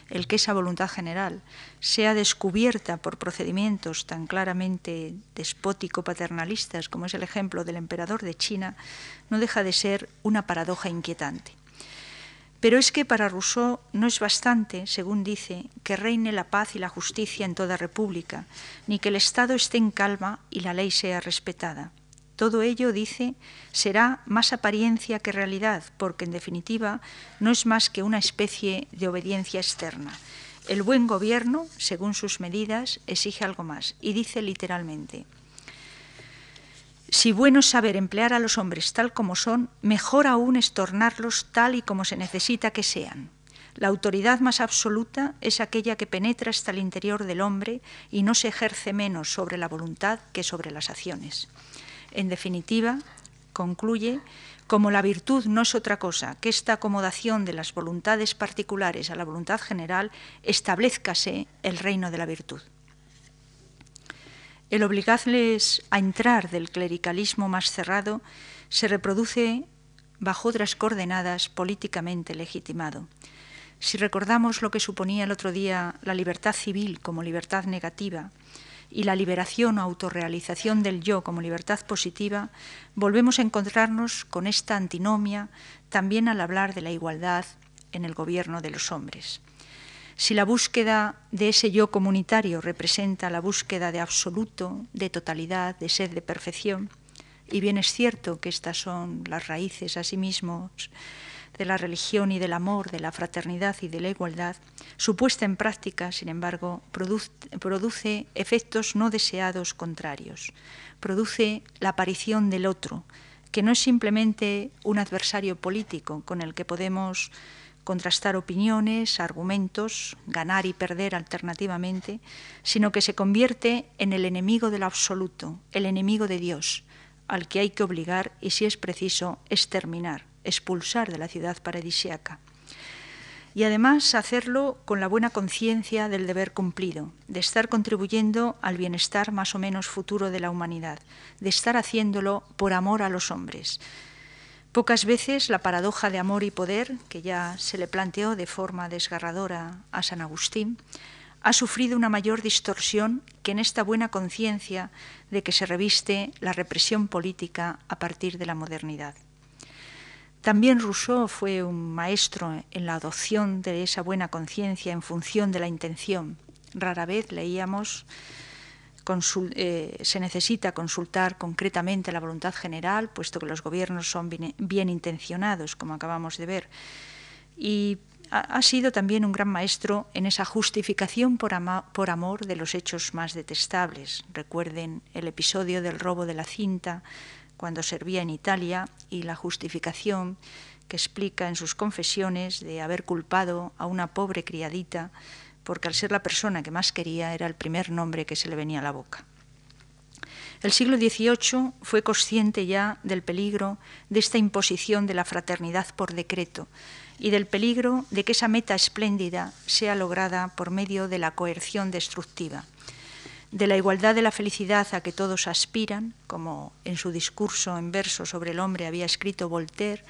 [SPEAKER 1] el que esa voluntad general sea descubierta por procedimientos tan claramente despótico-paternalistas como es el ejemplo del emperador de China, no deja de ser una paradoja inquietante. Pero es que para Rousseau no es bastante, según dice, que reine la paz y la justicia en toda república, ni que el Estado esté en calma y la ley sea respetada. Todo ello, dice, será más apariencia que realidad, porque en definitiva no es más que una especie de obediencia externa. El buen gobierno, según sus medidas, exige algo más, y dice literalmente, si bueno es saber emplear a los hombres tal como son, mejor aún es tornarlos tal y como se necesita que sean. La autoridad más absoluta es aquella que penetra hasta el interior del hombre y no se ejerce menos sobre la voluntad que sobre las acciones. En definitiva, concluye, como la virtud no es otra cosa que esta acomodación de las voluntades particulares a la voluntad general, establezcase el reino de la virtud. El obligarles a entrar del clericalismo más cerrado se reproduce bajo otras coordenadas políticamente legitimado. Si recordamos lo que suponía el otro día la libertad civil como libertad negativa y la liberación o autorrealización del yo como libertad positiva, volvemos a encontrarnos con esta antinomia también al hablar de la igualdad en el gobierno de los hombres. Si la búsqueda de ese yo comunitario representa la búsqueda de absoluto, de totalidad, de sed de perfección, y bien es cierto que estas son las raíces asimismo de la religión y del amor, de la fraternidad y de la igualdad, su puesta en práctica, sin embargo, produce, produce efectos no deseados contrarios. Produce la aparición del otro, que no es simplemente un adversario político con el que podemos contrastar opiniones, argumentos, ganar y perder alternativamente, sino que se convierte en el enemigo del absoluto, el enemigo de Dios, al que hay que obligar y, si es preciso, exterminar, expulsar de la ciudad paradisiaca. Y además hacerlo con la buena conciencia del deber cumplido, de estar contribuyendo al bienestar más o menos futuro de la humanidad, de estar haciéndolo por amor a los hombres, Pocas veces la paradoja de amor y poder, que ya se le planteó de forma desgarradora a San Agustín, ha sufrido una mayor distorsión que en esta buena conciencia de que se reviste la represión política a partir de la modernidad. También Rousseau fue un maestro en la adopción de esa buena conciencia en función de la intención. Rara vez leíamos eh, se necesita consultar concretamente la voluntad general, puesto que los gobiernos son bien, intencionados, como acabamos de ver. Y ha, sido también un gran maestro en esa justificación por, por amor de los hechos más detestables. Recuerden el episodio del robo de la cinta cuando servía en Italia y la justificación que explica en sus confesiones de haber culpado a una pobre criadita porque al ser la persona que más quería era el primer nombre que se le venía a la boca. El siglo XVIII fue consciente ya del peligro de esta imposición de la fraternidad por decreto y del peligro de que esa meta espléndida sea lograda por medio de la coerción destructiva, de la igualdad de la felicidad a que todos aspiran, como en su discurso en verso sobre el hombre había escrito Voltaire,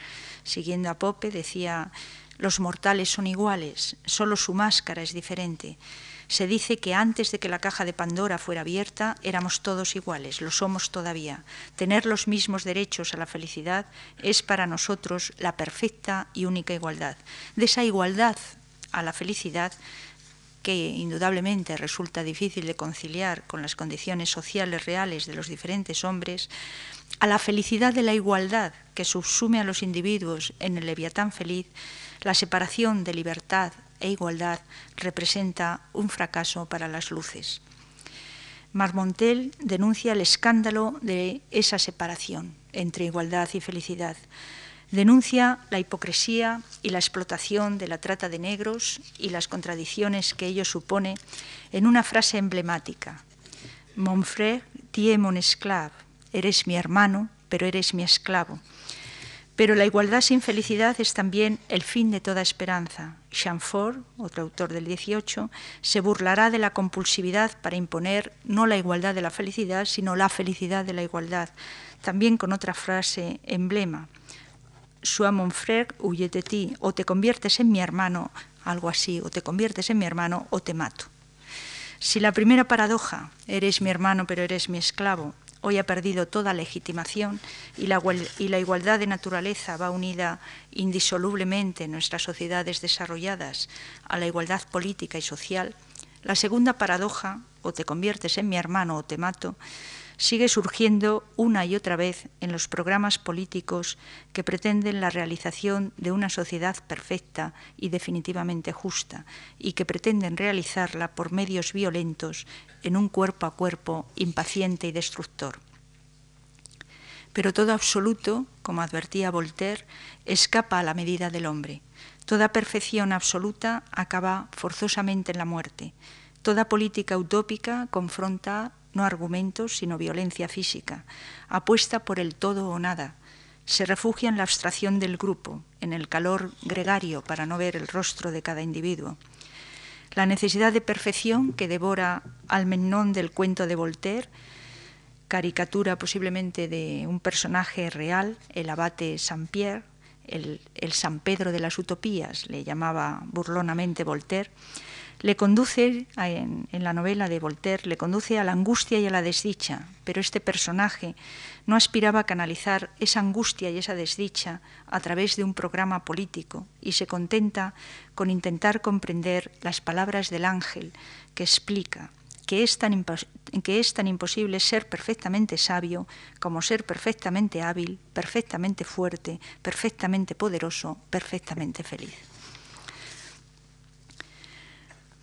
[SPEAKER 1] siguiendo a Pope, decía los mortales son iguales, solo su máscara es diferente. Se dice que antes de que la caja de Pandora fuera abierta éramos todos iguales, lo somos todavía. Tener los mismos derechos a la felicidad es para nosotros la perfecta y única igualdad. De esa igualdad a la felicidad que indudablemente resulta difícil de conciliar con las condiciones sociales reales de los diferentes hombres, a la felicidad de la igualdad que subsume a los individuos en el leviatán feliz, la separación de libertad e igualdad representa un fracaso para las luces. Marmontel denuncia el escándalo de esa separación entre igualdad y felicidad. Denuncia la hipocresía y la explotación de la trata de negros y las contradicciones que ello supone en una frase emblemática. Mon frère, tu es mon esclave. Eres mi hermano, pero eres mi esclavo. Pero la igualdad sin felicidad es también el fin de toda esperanza. Chamfort, otro autor del 18, se burlará de la compulsividad para imponer no la igualdad de la felicidad, sino la felicidad de la igualdad, también con otra frase emblema. Sois mon frère ou de ti, o te conviertes en mi hermano, algo así, o te conviertes en mi hermano o te mato. Si la primera paradoja, eres mi hermano pero eres mi esclavo, hoy ha perdido toda legitimación y la, igualdad de naturaleza va unida indisolublemente en nuestras sociedades desarrolladas a la igualdad política y social, la segunda paradoja, o te conviertes en mi hermano o te mato, sigue surgiendo una y otra vez en los programas políticos que pretenden la realización de una sociedad perfecta y definitivamente justa y que pretenden realizarla por medios violentos en un cuerpo a cuerpo impaciente y destructor. Pero todo absoluto, como advertía Voltaire, escapa a la medida del hombre. Toda perfección absoluta acaba forzosamente en la muerte. Toda política utópica confronta no argumentos, sino violencia física. Apuesta por el todo o nada. se refugia en la abstracción del grupo, en el calor gregario para no ver el rostro de cada individuo. La necesidad de perfección que devora al menón del cuento de Voltaire, caricatura posiblemente de un personaje real, el abate Saint-Pierre, el, el San Pedro de las Utopías, le llamaba burlonamente Voltaire, le conduce, en, la novela de Voltaire, le conduce a la angustia y a la desdicha, pero este personaje no aspiraba a canalizar esa angustia y esa desdicha a través de un programa político y se contenta con intentar comprender las palabras del ángel que explica que es tan, que es tan imposible ser perfectamente sabio como ser perfectamente hábil, perfectamente fuerte, perfectamente poderoso, perfectamente feliz.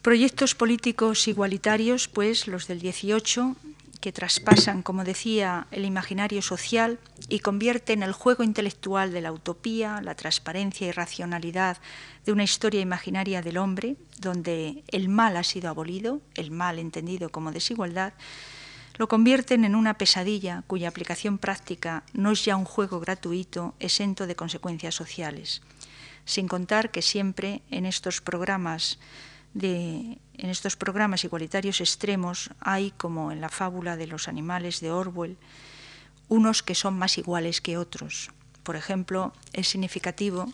[SPEAKER 1] Proyectos políticos igualitarios, pues los del 18, que traspasan, como decía, el imaginario social y convierten el juego intelectual de la utopía, la transparencia y racionalidad de una historia imaginaria del hombre, donde el mal ha sido abolido, el mal entendido como desigualdad, lo convierten en una pesadilla cuya aplicación práctica no es ya un juego gratuito exento de consecuencias sociales. Sin contar que siempre en estos programas en estos programas igualitarios extremos hay, como en la fábula de los animales de Orwell, unos que son más iguales que otros. Por ejemplo, es significativo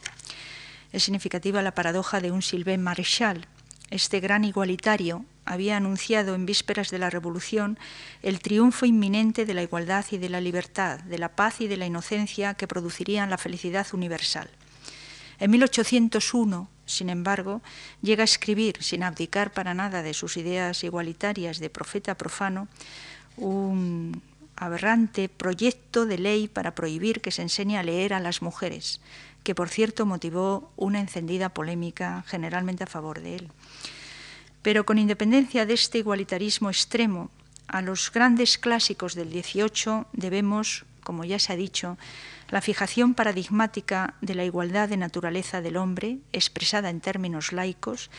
[SPEAKER 1] es significativa la paradoja de un Sylvain Maréchal. Este gran igualitario había anunciado en vísperas de la Revolución el triunfo inminente de la igualdad y de la libertad, de la paz y de la inocencia que producirían la felicidad universal. En 1801, sin embargo, llega a escribir, sin abdicar para nada de sus ideas igualitarias de profeta profano, un aberrante proyecto de ley para prohibir que se enseñe a leer a las mujeres, que por cierto motivó una encendida polémica generalmente a favor de él. Pero con independencia de este igualitarismo extremo, a los grandes clásicos del XVIII debemos, como ya se ha dicho, la fijación paradigmática de la igualdad de naturaleza del hombre, expresada en términos laicos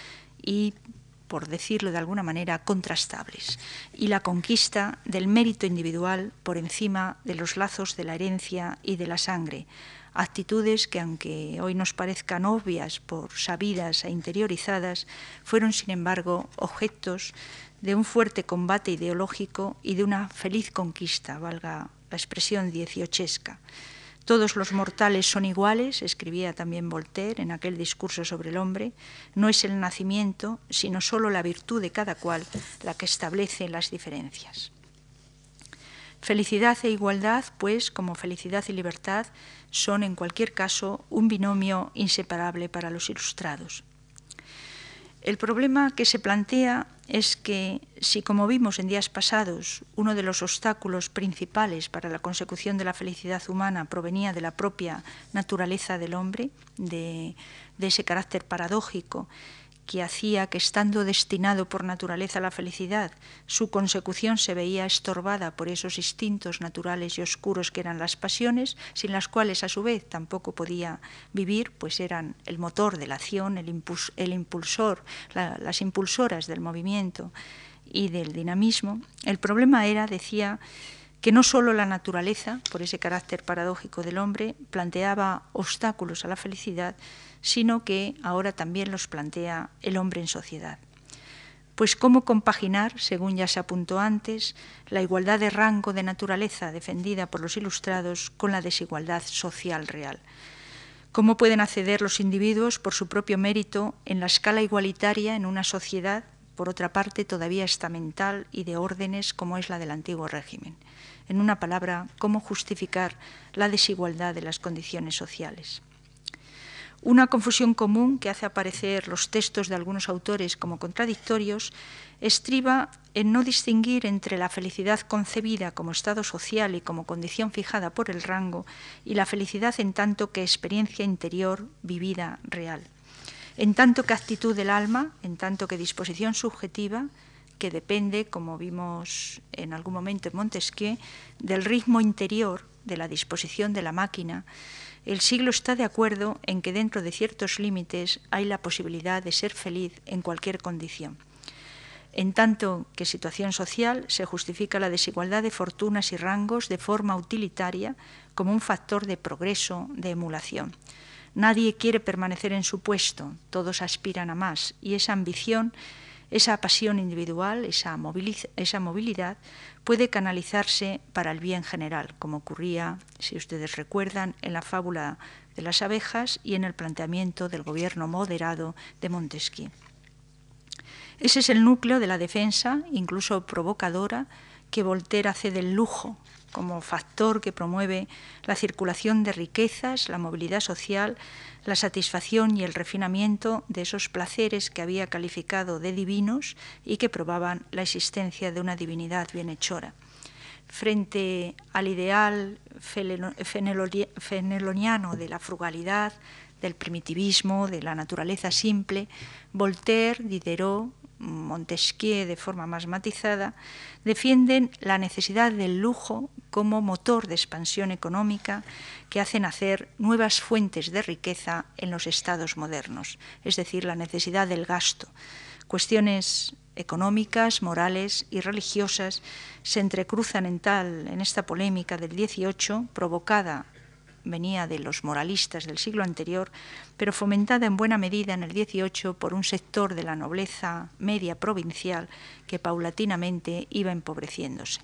[SPEAKER 1] y, por decirlo de alguna manera, contrastables, y la conquista del mérito individual por encima de los lazos de la herencia y de la sangre, actitudes que, aunque hoy nos parezcan obvias por sabidas e interiorizadas, fueron, sin embargo, objetos de un fuerte combate ideológico y de una feliz conquista, valga la expresión dieciochesca. Todos los mortales son iguales, escribía también Voltaire en aquel discurso sobre el hombre. No es el nacimiento, sino solo la virtud de cada cual la que establece las diferencias. Felicidad e igualdad, pues, como felicidad y libertad, son en cualquier caso un binomio inseparable para los ilustrados. El problema que se plantea es que si, como vimos en días pasados, uno de los obstáculos principales para la consecución de la felicidad humana provenía de la propia naturaleza del hombre, de, ese carácter paradójico que hacía que, estando destinado por naturaleza a la felicidad, su consecución se veía estorbada por esos instintos naturales y oscuros que eran las pasiones, sin las cuales a su vez tampoco podía vivir, pues eran el motor de la acción, el, impulsor, las impulsoras del movimiento y del dinamismo. El problema era, decía, que no solo la naturaleza, por ese carácter paradójico del hombre, planteaba obstáculos a la felicidad, sino que ahora también los plantea el hombre en sociedad. Pues cómo compaginar, según ya se apuntó antes, la igualdad de rango de naturaleza defendida por los ilustrados con la desigualdad social real. Cómo pueden acceder los individuos por su propio mérito en la escala igualitaria en una sociedad, por otra parte, todavía estamental y de órdenes como es la del antiguo régimen. En una palabra, cómo justificar la desigualdad de las condiciones sociales. Una confusión común que hace aparecer los textos de algunos autores como contradictorios estriba en no distinguir entre la felicidad concebida como estado social y como condición fijada por el rango y la felicidad en tanto que experiencia interior vivida real. En tanto que actitud del alma, en tanto que disposición subjetiva, que depende, como vimos en algún momento en Montesquieu, del ritmo interior, de la disposición de la máquina, el siglo está de acuerdo en que dentro de ciertos límites hay la posibilidad de ser feliz en cualquier condición. En tanto que situación social se justifica la desigualdad de fortunas y rangos de forma utilitaria como un factor de progreso, de emulación. Nadie quiere permanecer en su puesto, todos aspiran a más y esa ambición, esa pasión individual, esa, movilidad puede canalizarse para el bien general, como ocurría, si ustedes recuerdan, en la fábula de las abejas y en el planteamiento del gobierno moderado de Montesquieu. Ese es el núcleo de la defensa, incluso provocadora, que Voltaire hace del lujo como factor que promueve la circulación de riquezas, la movilidad social, la satisfacción y el refinamiento de esos placeres que había calificado de divinos y que probaban la existencia de una divinidad bienhechora. Frente al ideal feneloniano de la frugalidad, del primitivismo, de la naturaleza simple, Voltaire, Diderot, Montesquieu de forma más matizada, defienden la necesidad del lujo como motor de expansión económica que hace nacer nuevas fuentes de riqueza en los estados modernos, es decir, la necesidad del gasto. Cuestiones económicas, morales y religiosas se entrecruzan en tal en esta polémica del 18 provocada venía de los moralistas del siglo anterior, pero fomentada en buena medida en el XVIII por un sector de la nobleza media provincial que paulatinamente iba empobreciéndose.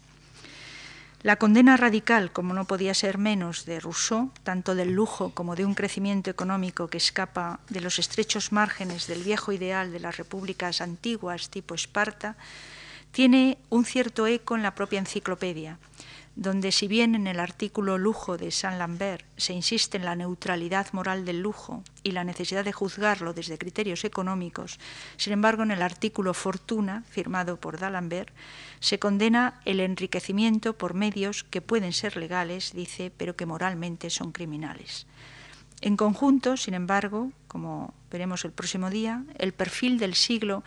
[SPEAKER 1] La condena radical, como no podía ser menos, de Rousseau, tanto del lujo como de un crecimiento económico que escapa de los estrechos márgenes del viejo ideal de las repúblicas antiguas tipo Esparta, tiene un cierto eco en la propia enciclopedia donde si bien en el artículo lujo de Saint-Lambert se insiste en la neutralidad moral del lujo y la necesidad de juzgarlo desde criterios económicos, sin embargo en el artículo fortuna, firmado por D'Alembert, se condena el enriquecimiento por medios que pueden ser legales, dice, pero que moralmente son criminales. En conjunto, sin embargo, como veremos el próximo día, el perfil del siglo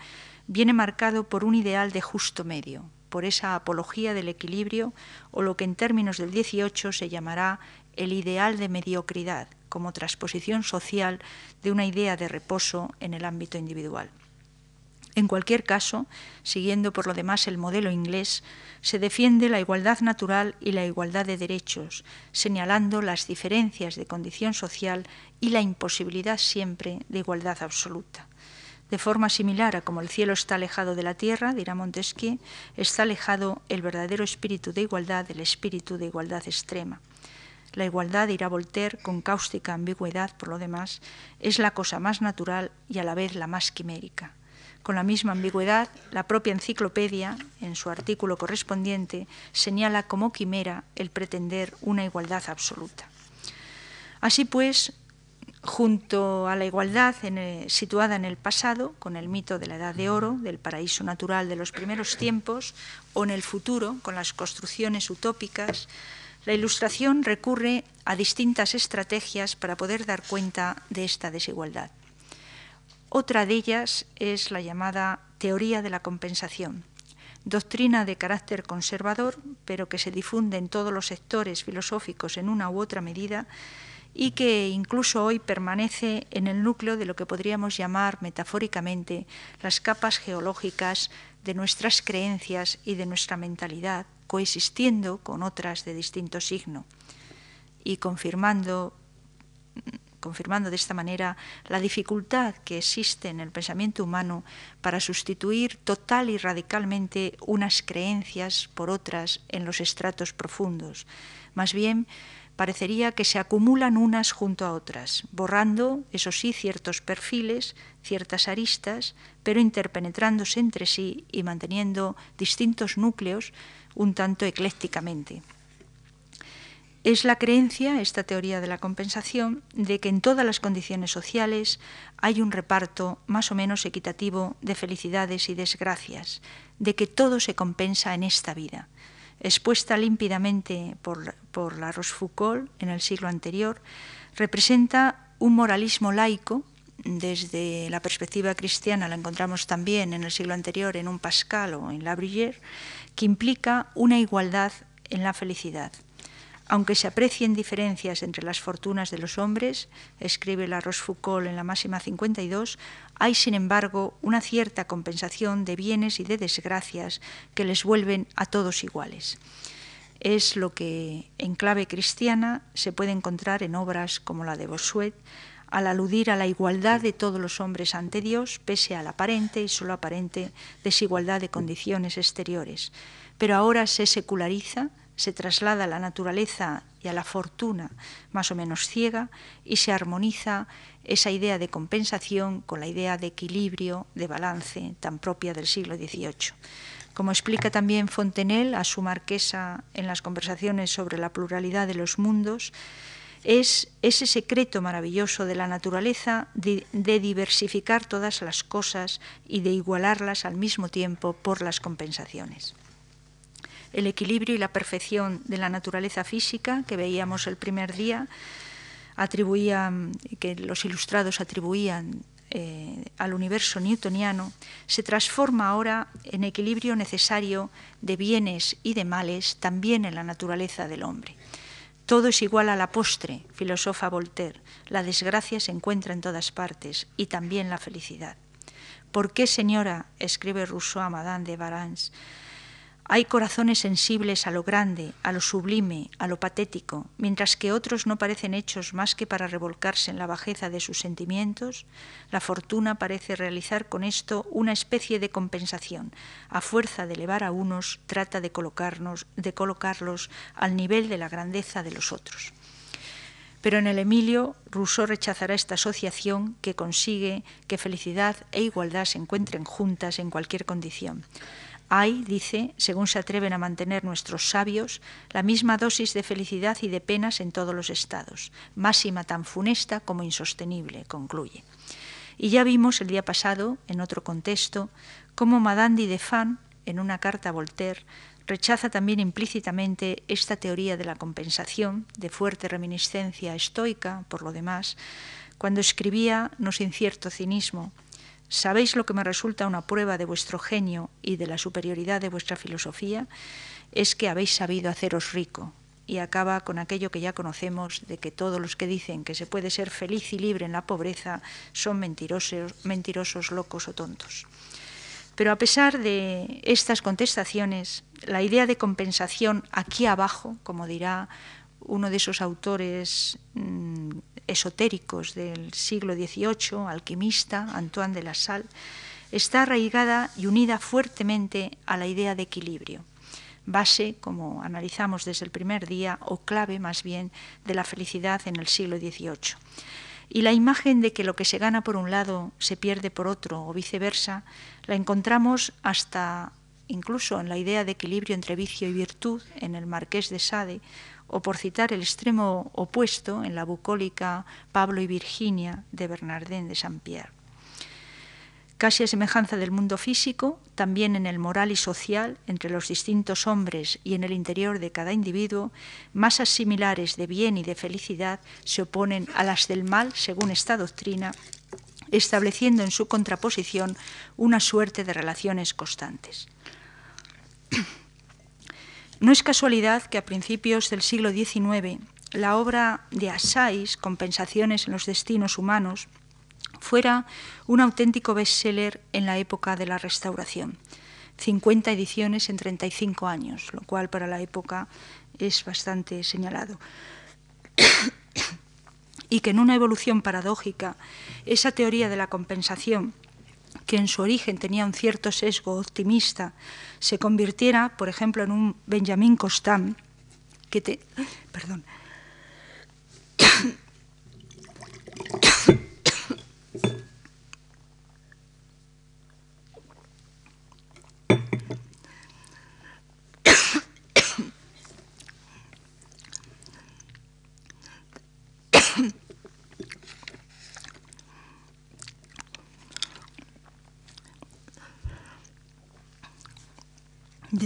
[SPEAKER 1] viene marcado por un ideal de justo medio, por esa apología del equilibrio o lo que en términos del 18 se llamará el ideal de mediocridad como transposición social de una idea de reposo en el ámbito individual. En cualquier caso, siguiendo por lo demás el modelo inglés, se defiende la igualdad natural y la igualdad de derechos, señalando las diferencias de condición social y la imposibilidad siempre de igualdad absoluta. De forma similar a como el cielo está alejado de la tierra, dirá Montesquieu, está alejado el verdadero espíritu de igualdad del espíritu de igualdad extrema. La igualdad, dirá Voltaire, con cáustica ambigüedad por lo demás, es la cosa más natural y a la vez la más quimérica. Con la misma ambigüedad, la propia enciclopedia, en su artículo correspondiente, señala como quimera el pretender una igualdad absoluta. Así pues, junto a la igualdad situada en el pasado, con el mito de la Edad de Oro, del paraíso natural de los primeros tiempos, o en el futuro, con las construcciones utópicas, la Ilustración recurre a distintas estrategias para poder dar cuenta de esta desigualdad. Otra de ellas es la llamada teoría de la compensación, doctrina de carácter conservador, pero que se difunde en todos los sectores filosóficos en una u otra medida, y que incluso hoy permanece en el núcleo de lo que podríamos llamar metafóricamente las capas geológicas de nuestras creencias y de nuestra mentalidad, coexistiendo con otras de distinto signo y confirmando confirmando de esta manera la dificultad que existe en el pensamiento humano para sustituir total y radicalmente unas creencias por otras en los estratos profundos. Más bien, parecería que se acumulan unas junto a otras, borrando, eso sí, ciertos perfiles, ciertas aristas, pero interpenetrándose entre sí y manteniendo distintos núcleos un tanto eclécticamente. Es la creencia, esta teoría de la compensación, de que en todas las condiciones sociales hay un reparto más o menos equitativo de felicidades y desgracias, de que todo se compensa en esta vida expuesta límpidamente por, por la Rochefoucauld en el siglo anterior, representa un moralismo laico, desde la perspectiva cristiana la encontramos también en el siglo anterior en un Pascal o en La Bruyère, que implica una igualdad en la felicidad. Aunque se aprecien diferencias entre las fortunas de los hombres, escribe la Rochefoucauld en la máxima 52, hay sin embargo una cierta compensación de bienes y de desgracias que les vuelven a todos iguales. Es lo que en clave cristiana se puede encontrar en obras como la de Bossuet, al aludir a la igualdad de todos los hombres ante Dios, pese a la aparente y solo aparente desigualdad de condiciones exteriores. Pero ahora se seculariza, se traslada a la naturaleza y a la fortuna más o menos ciega y se armoniza esa idea de compensación con la idea de equilibrio, de balance tan propia del siglo XVIII. Como explica también Fontenelle a su marquesa en las conversaciones sobre la pluralidad de los mundos, es ese secreto maravilloso de la naturaleza de, diversificar todas las cosas y de igualarlas al mismo tiempo por las compensaciones. El equilibrio y la perfección de la naturaleza física que veíamos el primer día, atribuían, que los ilustrados atribuían eh, al universo newtoniano, se transforma ahora en equilibrio necesario de bienes y de males también en la naturaleza del hombre. Todo es igual a la postre, filosofa Voltaire. La desgracia se encuentra en todas partes y también la felicidad. ¿Por qué, señora, escribe Rousseau a Madame de Varans, hay corazones sensibles a lo grande, a lo sublime, a lo patético, mientras que otros no parecen hechos más que para revolcarse en la bajeza de sus sentimientos, la fortuna parece realizar con esto una especie de compensación. A fuerza de elevar a unos, trata de, colocarnos, de colocarlos al nivel de la grandeza de los otros. Pero en el Emilio, Rousseau rechazará esta asociación que consigue que felicidad e igualdad se encuentren juntas en cualquier condición. Hay, dice, según se atreven a mantener nuestros sabios, la misma dosis de felicidad y de penas en todos los estados, máxima tan funesta como insostenible, concluye. Y ya vimos el día pasado, en otro contexto, cómo Madame de Fan, en una carta a Voltaire, rechaza también implícitamente esta teoría de la compensación, de fuerte reminiscencia estoica, por lo demás, cuando escribía, no sin cierto cinismo, ¿Sabéis lo que me resulta una prueba de vuestro genio y de la superioridad de vuestra filosofía? Es que habéis sabido haceros rico. Y acaba con aquello que ya conocemos de que todos los que dicen que se puede ser feliz y libre en la pobreza son mentirosos, mentirosos locos o tontos. Pero a pesar de estas contestaciones, la idea de compensación aquí abajo, como dirá uno de esos autores mm, esotéricos del siglo XVIII, alquimista Antoine de la Salle, está arraigada y unida fuertemente a la idea de equilibrio, base, como analizamos desde el primer día, o clave más bien de la felicidad en el siglo XVIII. Y la imagen de que lo que se gana por un lado se pierde por otro o viceversa, la encontramos hasta incluso en la idea de equilibrio entre vicio y virtud en el Marqués de Sade o por citar el extremo opuesto en la bucólica Pablo y Virginia de Bernardin de Saint-Pierre. Casi a semejanza del mundo físico, también en el moral y social, entre los distintos hombres y en el interior de cada individuo, masas similares de bien y de felicidad se oponen a las del mal, según esta doctrina, estableciendo en su contraposición una suerte de relaciones constantes. No es casualidad que a principios del siglo XIX la obra de Assais, Compensaciones en los destinos humanos, fuera un auténtico bestseller en la época de la Restauración. 50 ediciones en 35 años, lo cual para la época es bastante señalado. y que en una evolución paradójica, esa teoría de la compensación que en su origen tenía un cierto sesgo optimista, se convirtiera, por ejemplo, en un Benjamin Constant, que te, perdón,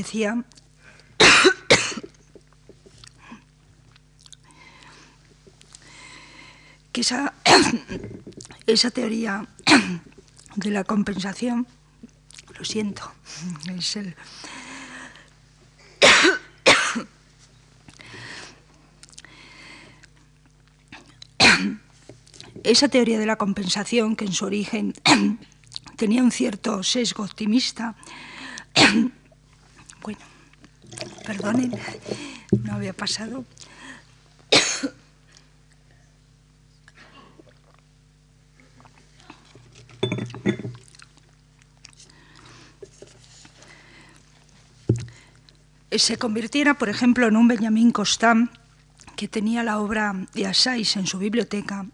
[SPEAKER 1] decía, que esa, esa teoría de la compensación, lo siento, es el... Esa teoría de la compensación, que en su origen tenía un cierto sesgo optimista, bueno, perdonen, no había pasado. se convirtiera, por ejemplo, en un Benjamín Constant, que tenía la obra de Asais en su biblioteca,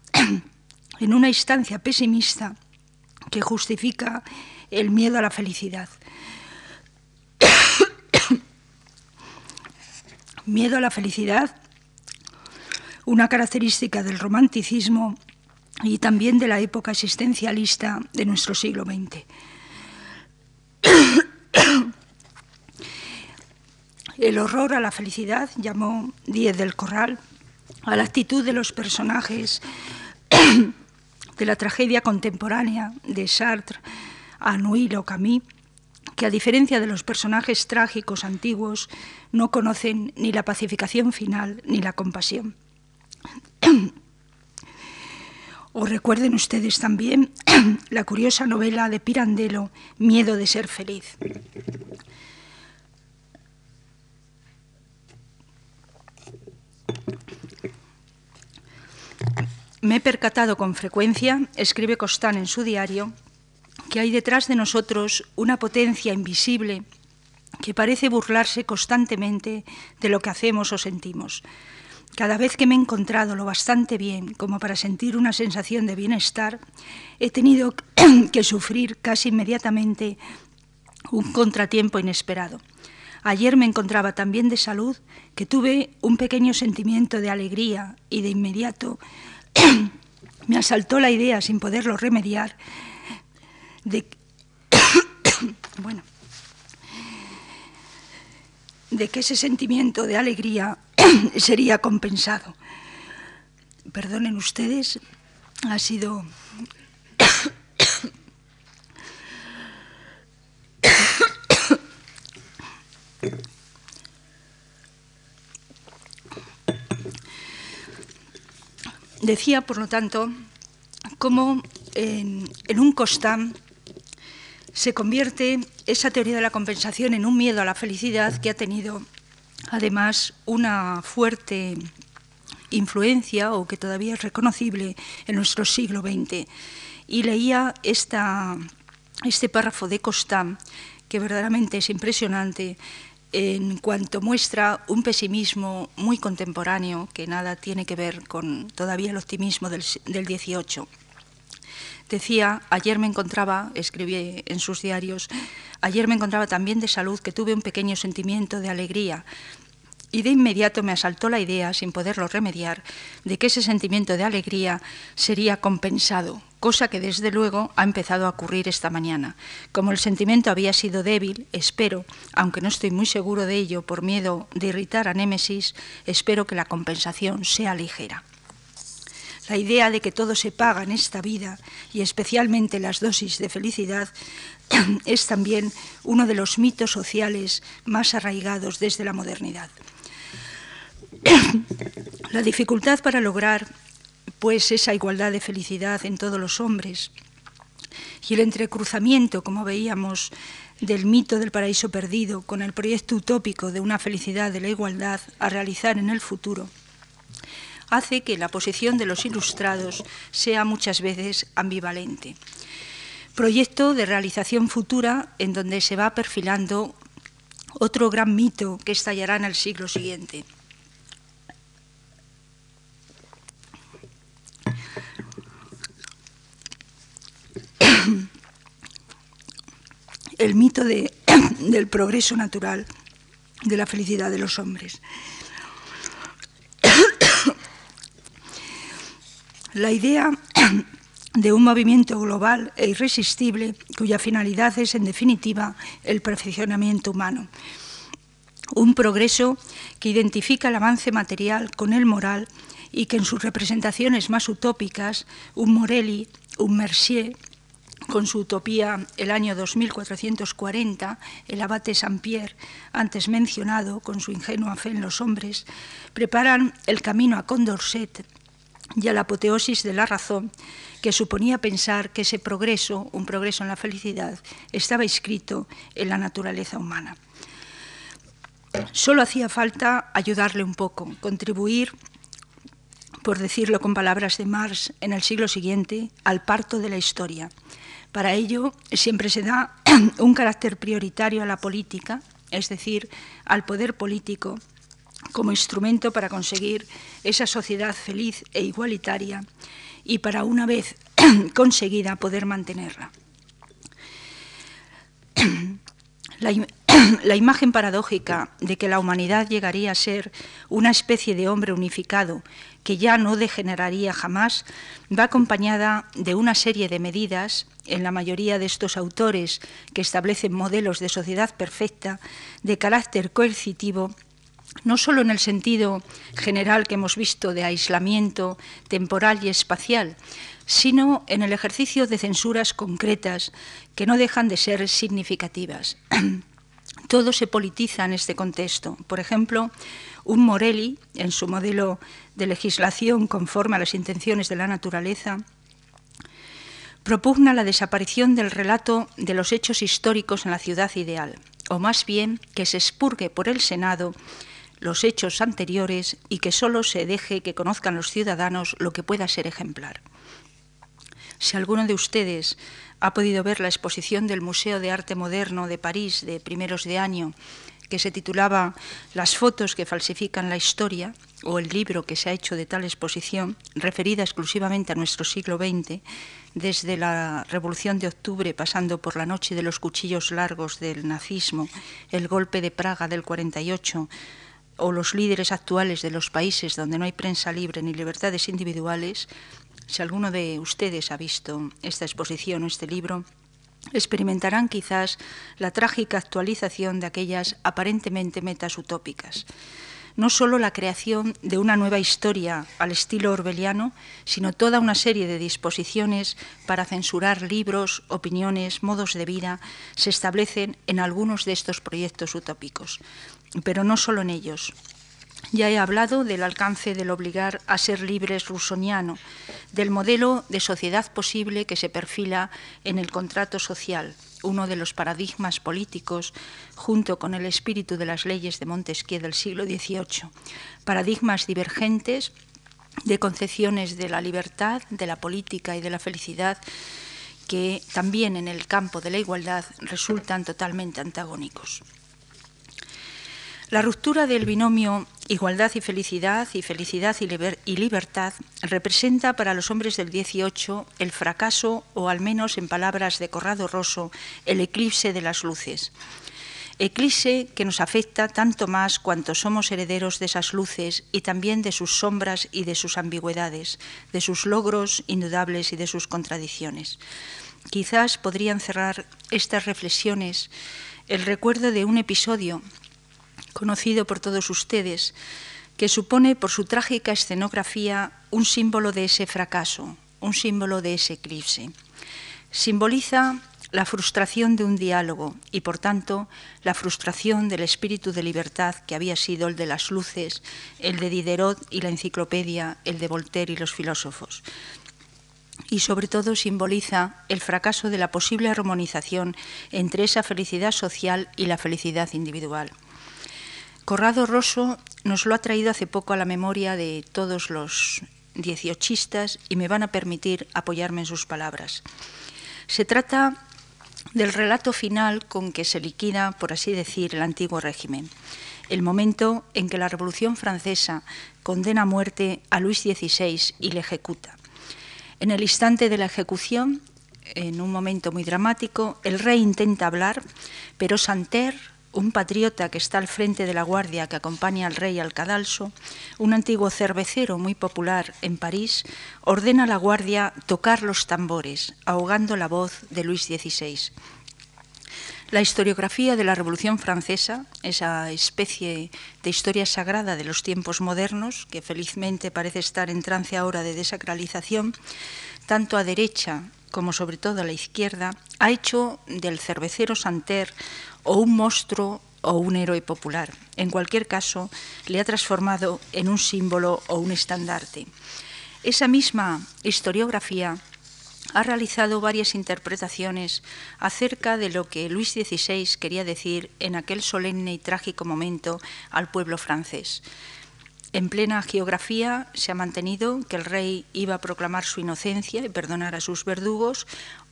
[SPEAKER 1] en una instancia pesimista que justifica el miedo a la felicidad. Miedo a la felicidad, una característica del romanticismo y también de la época existencialista de nuestro siglo XX. El horror a la felicidad, llamó Díez del Corral, a la actitud de los personajes de la tragedia contemporánea de Sartre, Anouilh o que a diferencia de los personajes trágicos antiguos, no conocen ni la pacificación final ni la compasión. O recuerden ustedes también la curiosa novela de Pirandello, Miedo de ser feliz. Me he percatado con frecuencia, escribe Costán en su diario, que hay detrás de nosotros una potencia invisible que parece burlarse constantemente de lo que hacemos o sentimos. Cada vez que me he encontrado lo bastante bien como para sentir una sensación de bienestar, he tenido que sufrir casi inmediatamente un contratiempo inesperado. Ayer me encontraba tan bien de salud que tuve un pequeño sentimiento de alegría y de inmediato me asaltó la idea, sin poderlo remediar, de, bueno, de que ese sentimiento de alegría sería compensado. Perdonen ustedes, ha sido Decía, por lo tanto, cómo en, un costán se convierte esa teoría de la compensación en un miedo a la felicidad que ha tenido además una fuerte influencia o que todavía es reconocible en nuestro siglo XX. Y leía este párrafo de Costán, que verdaderamente es impresionante, en cuanto muestra un pesimismo muy contemporáneo que nada tiene que ver con todavía el optimismo del, del 18. Decía, ayer me encontraba, escribí en sus diarios, ayer me encontraba también de salud que tuve un pequeño sentimiento de alegría y de inmediato me asaltó la idea, sin poderlo remediar, de que ese sentimiento de alegría sería compensado, cosa que desde luego ha empezado a ocurrir esta mañana. Como el sentimiento había sido débil, espero, aunque no estoy muy seguro de ello por miedo de irritar a Némesis, espero que la compensación sea ligera. La idea de que todo se paga en esta vida y especialmente las dosis de felicidad es también uno de los mitos sociales más arraigados desde la modernidad. la dificultad para lograr pues esa igualdad de felicidad en todos los hombres y el entrecruzamiento, como veíamos, del mito del paraíso perdido con el proyecto utópico de una felicidad de la igualdad a realizar en el futuro, hace que la posición de los ilustrados sea muchas veces ambivalente. Proyecto de realización futura en donde se va perfilando otro gran mito que estallará en el siglo siguiente. el mito del progreso natural, de la felicidad de los hombres. La idea de un movimiento global e irresistible cuya finalidad es, en definitiva, el perfeccionamiento humano. Un progreso que identifica el avance material con el moral y que en sus representaciones más utópicas, un Morelli, un Mercier, con su utopía el año 2440, el abate Saint-Pierre, antes mencionado, con su ingenua fe en los hombres, preparan el camino a Condorcet y a la apoteosis de la razón que suponía pensar que ese progreso, un progreso en la felicidad, estaba inscrito en la naturaleza humana. Solo hacía falta ayudarle un poco, contribuir, por decirlo con palabras de Marx, en el siglo siguiente, al parto de la historia. Para ello siempre se da un carácter prioritario a la política, es decir, al poder político, como instrumento para conseguir esa sociedad feliz e igualitaria y para una vez conseguida poder mantenerla. La, imagen paradójica de que la humanidad llegaría a ser una especie de hombre unificado que ya no degeneraría jamás va acompañada de una serie de medidas en la mayoría de estos autores que establecen modelos de sociedad perfecta de carácter coercitivo no solo en el sentido general que hemos visto de aislamiento temporal y espacial, sino en el ejercicio de censuras concretas que no dejan de ser significativas. Todo se politiza en este contexto. Por ejemplo, un Morelli, en su modelo de legislación conforme a las intenciones de la naturaleza, propugna la desaparición del relato de los hechos históricos en la ciudad ideal, o más bien que se expurgue por el Senado los hechos anteriores y que solo se deje que conozcan los ciudadanos lo que pueda ser ejemplar. Si alguno de ustedes ha podido ver la exposición del Museo de Arte Moderno de París de primeros de año, que se titulaba Las fotos que falsifican la historia, o el libro que se ha hecho de tal exposición, referida exclusivamente a nuestro siglo XX, desde la Revolución de Octubre, pasando por la Noche de los Cuchillos Largos del nazismo, el golpe de Praga del 48, o los líderes actuales de los países donde no hay prensa libre ni libertades individuales, si alguno de ustedes ha visto esta exposición o este libro, experimentarán quizás la trágica actualización de aquellas aparentemente metas utópicas. No solo la creación de una nueva historia al estilo orbeliano, sino toda una serie de disposiciones para censurar libros, opiniones, modos de vida, se establecen en algunos de estos proyectos utópicos pero no solo en ellos. Ya he hablado del alcance del obligar a ser libres rusoniano, del modelo de sociedad posible que se perfila en el contrato social, uno de los paradigmas políticos, junto con el espíritu de las leyes de Montesquieu del siglo XVIII, paradigmas divergentes de concepciones de la libertad, de la política y de la felicidad que también en el campo de la igualdad resultan totalmente antagónicos. La ruptura del binomio igualdad y felicidad y felicidad y, libertad representa para los hombres del 18 el fracaso o al menos en palabras de Corrado Rosso el eclipse de las luces. Eclipse que nos afecta tanto más cuanto somos herederos de esas luces y también de sus sombras y de sus ambigüedades, de sus logros indudables y de sus contradicciones. Quizás podrían cerrar estas reflexiones el recuerdo de un episodio conocido por todos ustedes, que supone por su trágica escenografía un símbolo de ese fracaso, un símbolo de ese eclipse. Simboliza la frustración de un diálogo y, por tanto, la frustración del espíritu de libertad que había sido el de las luces, el de Diderot y la enciclopedia, el de Voltaire y los filósofos. Y sobre todo simboliza el fracaso de la posible armonización entre esa felicidad social y la felicidad individual. Corrado Rosso nos lo ha traído hace poco a la memoria de todos los dieciochistas y me van a permitir apoyarme en sus palabras. Se trata del relato final con que se liquida, por así decir, el antiguo régimen, el momento en que la Revolución Francesa condena a muerte a Luis XVI y le ejecuta. En el instante de la ejecución, en un momento muy dramático, el rey intenta hablar, pero Santerre, un patriota que está al frente de la guardia que acompaña al rey al cadalso, un antiguo cervecero muy popular en París, ordena a la guardia tocar los tambores, ahogando la voz de Luis XVI. La historiografía de la Revolución Francesa, esa especie de historia sagrada de los tiempos modernos, que felizmente parece estar en trance ahora de desacralización, tanto a derecha como sobre todo a la izquierda, ha hecho del cervecero Santer o un monstruo o un héroe popular. En cualquier caso, le ha transformado en un símbolo o un estandarte. Esa misma historiografía ha realizado varias interpretaciones acerca de lo que Luis XVI quería decir en aquel solemne y trágico momento al pueblo francés. En plena geografía se ha mantenido que el rey iba a proclamar su inocencia y perdonar a sus verdugos,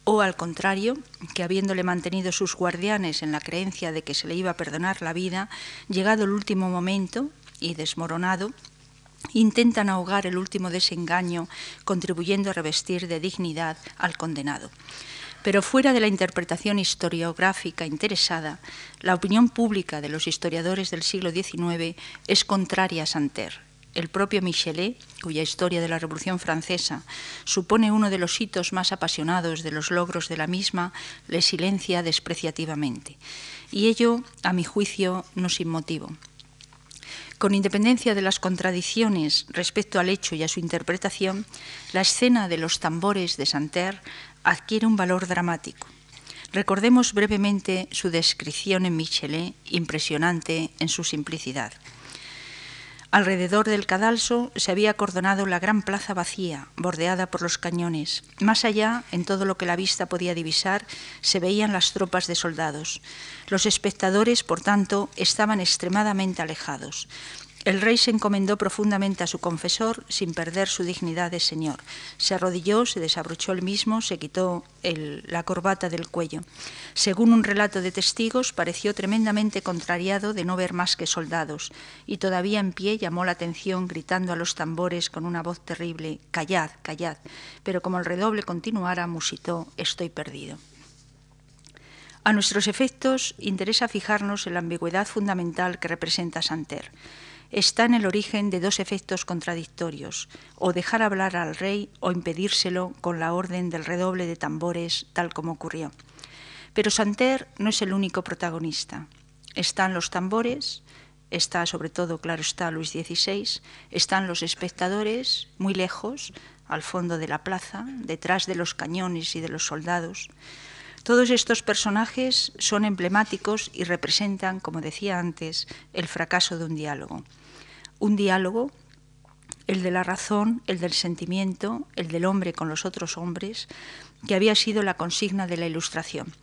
[SPEAKER 1] o al contrario, que habiéndole mantenido sus guardianes en la creencia de que se le iba a perdonar la vida, llegado el último momento y desmoronado, intentan ahogar el último desengaño, contribuyendo a revestir de dignidad al condenado. Pero fuera de la interpretación historiográfica interesada, la opinión pública de los historiadores del siglo XIX es contraria a Santerre. El propio Michelet, cuya historia de la Revolución Francesa supone uno de los hitos más apasionados de los logros de la misma, le silencia despreciativamente. Y ello, a mi juicio, no sin motivo. Con independencia de las contradicciones respecto al hecho y a su interpretación, la escena de los tambores de Santerre adquiere un valor dramático. Recordemos brevemente su descripción en Michelet, impresionante en su simplicidad. Alrededor del cadalso se había acordonado la gran plaza vacía, bordeada por los cañones. Más allá, en todo lo que la vista podía divisar, se veían las tropas de soldados. Los espectadores, por tanto, estaban extremadamente alejados. El rey se encomendó profundamente a su confesor sin perder su dignidad de señor. Se arrodilló, se desabrochó el mismo, se quitó la corbata del cuello. Según un relato de testigos, pareció tremendamente contrariado de no ver más que soldados y todavía en pie llamó la atención gritando a los tambores con una voz terrible, Callad, callad. Pero como el redoble continuara, musitó, Estoy perdido. A nuestros efectos interesa fijarnos en la ambigüedad fundamental que representa Santer está en el origen de dos efectos contradictorios, o dejar hablar al rey o impedírselo con la orden del redoble de tambores, tal como ocurrió. Pero Santer no es el único protagonista. Están los tambores, está sobre todo, claro está, Luis XVI, están los espectadores, muy lejos, al fondo de la plaza, detrás de los cañones y de los soldados. Todos estos personajes son emblemáticos y representan, como decía antes, el fracaso de un diálogo un diálogo, el de la razón, el del sentimiento, el del hombre con los otros hombres, que había sido la consigna de la Ilustración.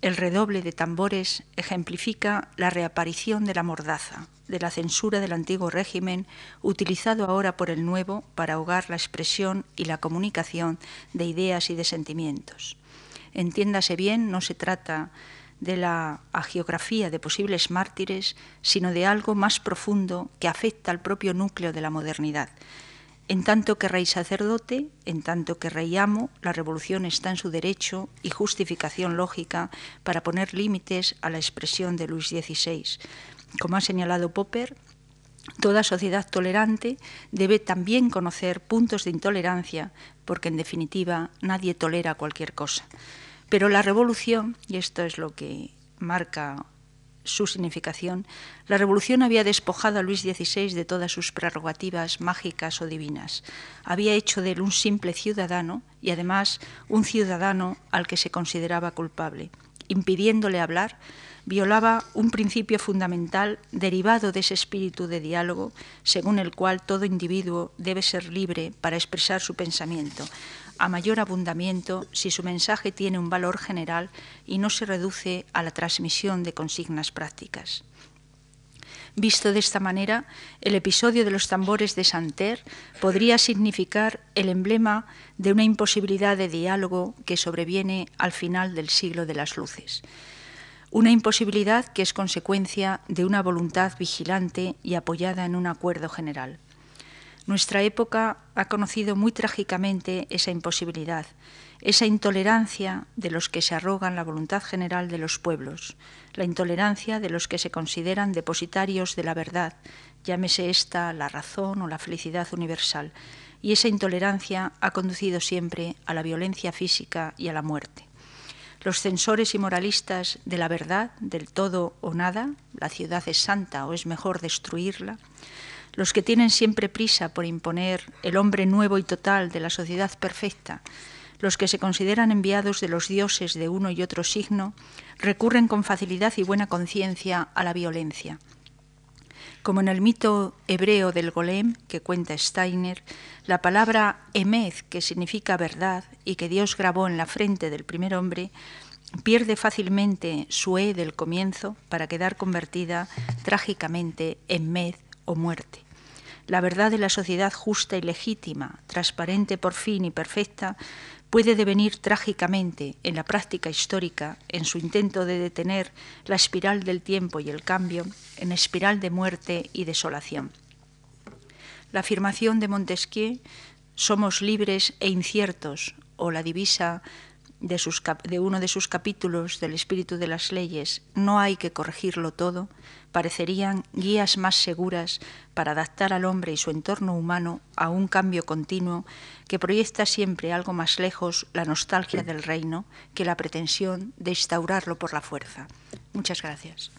[SPEAKER 1] El redoble de tambores ejemplifica la reaparición de la mordaza, de la censura del antiguo régimen, utilizado ahora por el nuevo para ahogar la expresión y la comunicación de ideas y de sentimientos. Entiéndase bien, no se trata de la agiografía de posibles mártires, sino de algo más profundo que afecta al propio núcleo de la modernidad. En tanto que rey sacerdote, en tanto que rey amo, la revolución está en su derecho y justificación lógica para poner límites a la expresión de Luis XVI. Como ha señalado Popper, toda sociedad tolerante debe también conocer puntos de intolerancia, porque en definitiva nadie tolera cualquier cosa. Pero la revolución, y esto es lo que marca su significación, la revolución había despojado a Luis XVI de todas sus prerrogativas mágicas o divinas. Había hecho de él un simple ciudadano y además un ciudadano al que se consideraba culpable. Impidiéndole hablar, violaba un principio fundamental derivado de ese espíritu de diálogo, según el cual todo individuo debe ser libre para expresar su pensamiento, a mayor abundamiento si su mensaje tiene un valor general y no se reduce a la transmisión de consignas prácticas. Visto de esta manera, el episodio de los tambores de Santer podría significar el emblema de una imposibilidad de diálogo que sobreviene al final del siglo de las luces. Una imposibilidad que es consecuencia de una voluntad vigilante y apoyada en un acuerdo general. Nuestra época ha conocido muy trágicamente esa imposibilidad, esa intolerancia de los que se arrogan la voluntad general de los pueblos, la intolerancia de los que se consideran depositarios de la verdad, llámese esta la razón o la felicidad universal, y esa intolerancia ha conducido siempre a la violencia física y a la muerte. Los censores y moralistas de la verdad, del todo o nada, la ciudad es santa o es mejor destruirla, los que tienen siempre prisa por imponer el hombre nuevo y total de la sociedad perfecta, los que se consideran enviados de los dioses de uno y otro signo, recurren con facilidad y buena conciencia a la violencia. Como en el mito hebreo del golem que cuenta Steiner, la palabra emez, que significa verdad y que Dios grabó en la frente del primer hombre, pierde fácilmente su e del comienzo para quedar convertida trágicamente en med o muerte. La verdad de la sociedad justa y legítima, transparente por fin y perfecta, puede devenir trágicamente en la práctica histórica, en su intento de detener la espiral del tiempo y el cambio, en espiral de muerte y desolación. La afirmación de Montesquieu, somos libres e inciertos, o la divisa de, uno de sus capítulos del espíritu de las leyes, no hay que corregirlo todo, parecerían guías más seguras para adaptar al hombre y su entorno humano a un cambio continuo que proyecta siempre algo más lejos la nostalgia del reino que la pretensión de instaurarlo por la fuerza. Muchas gracias.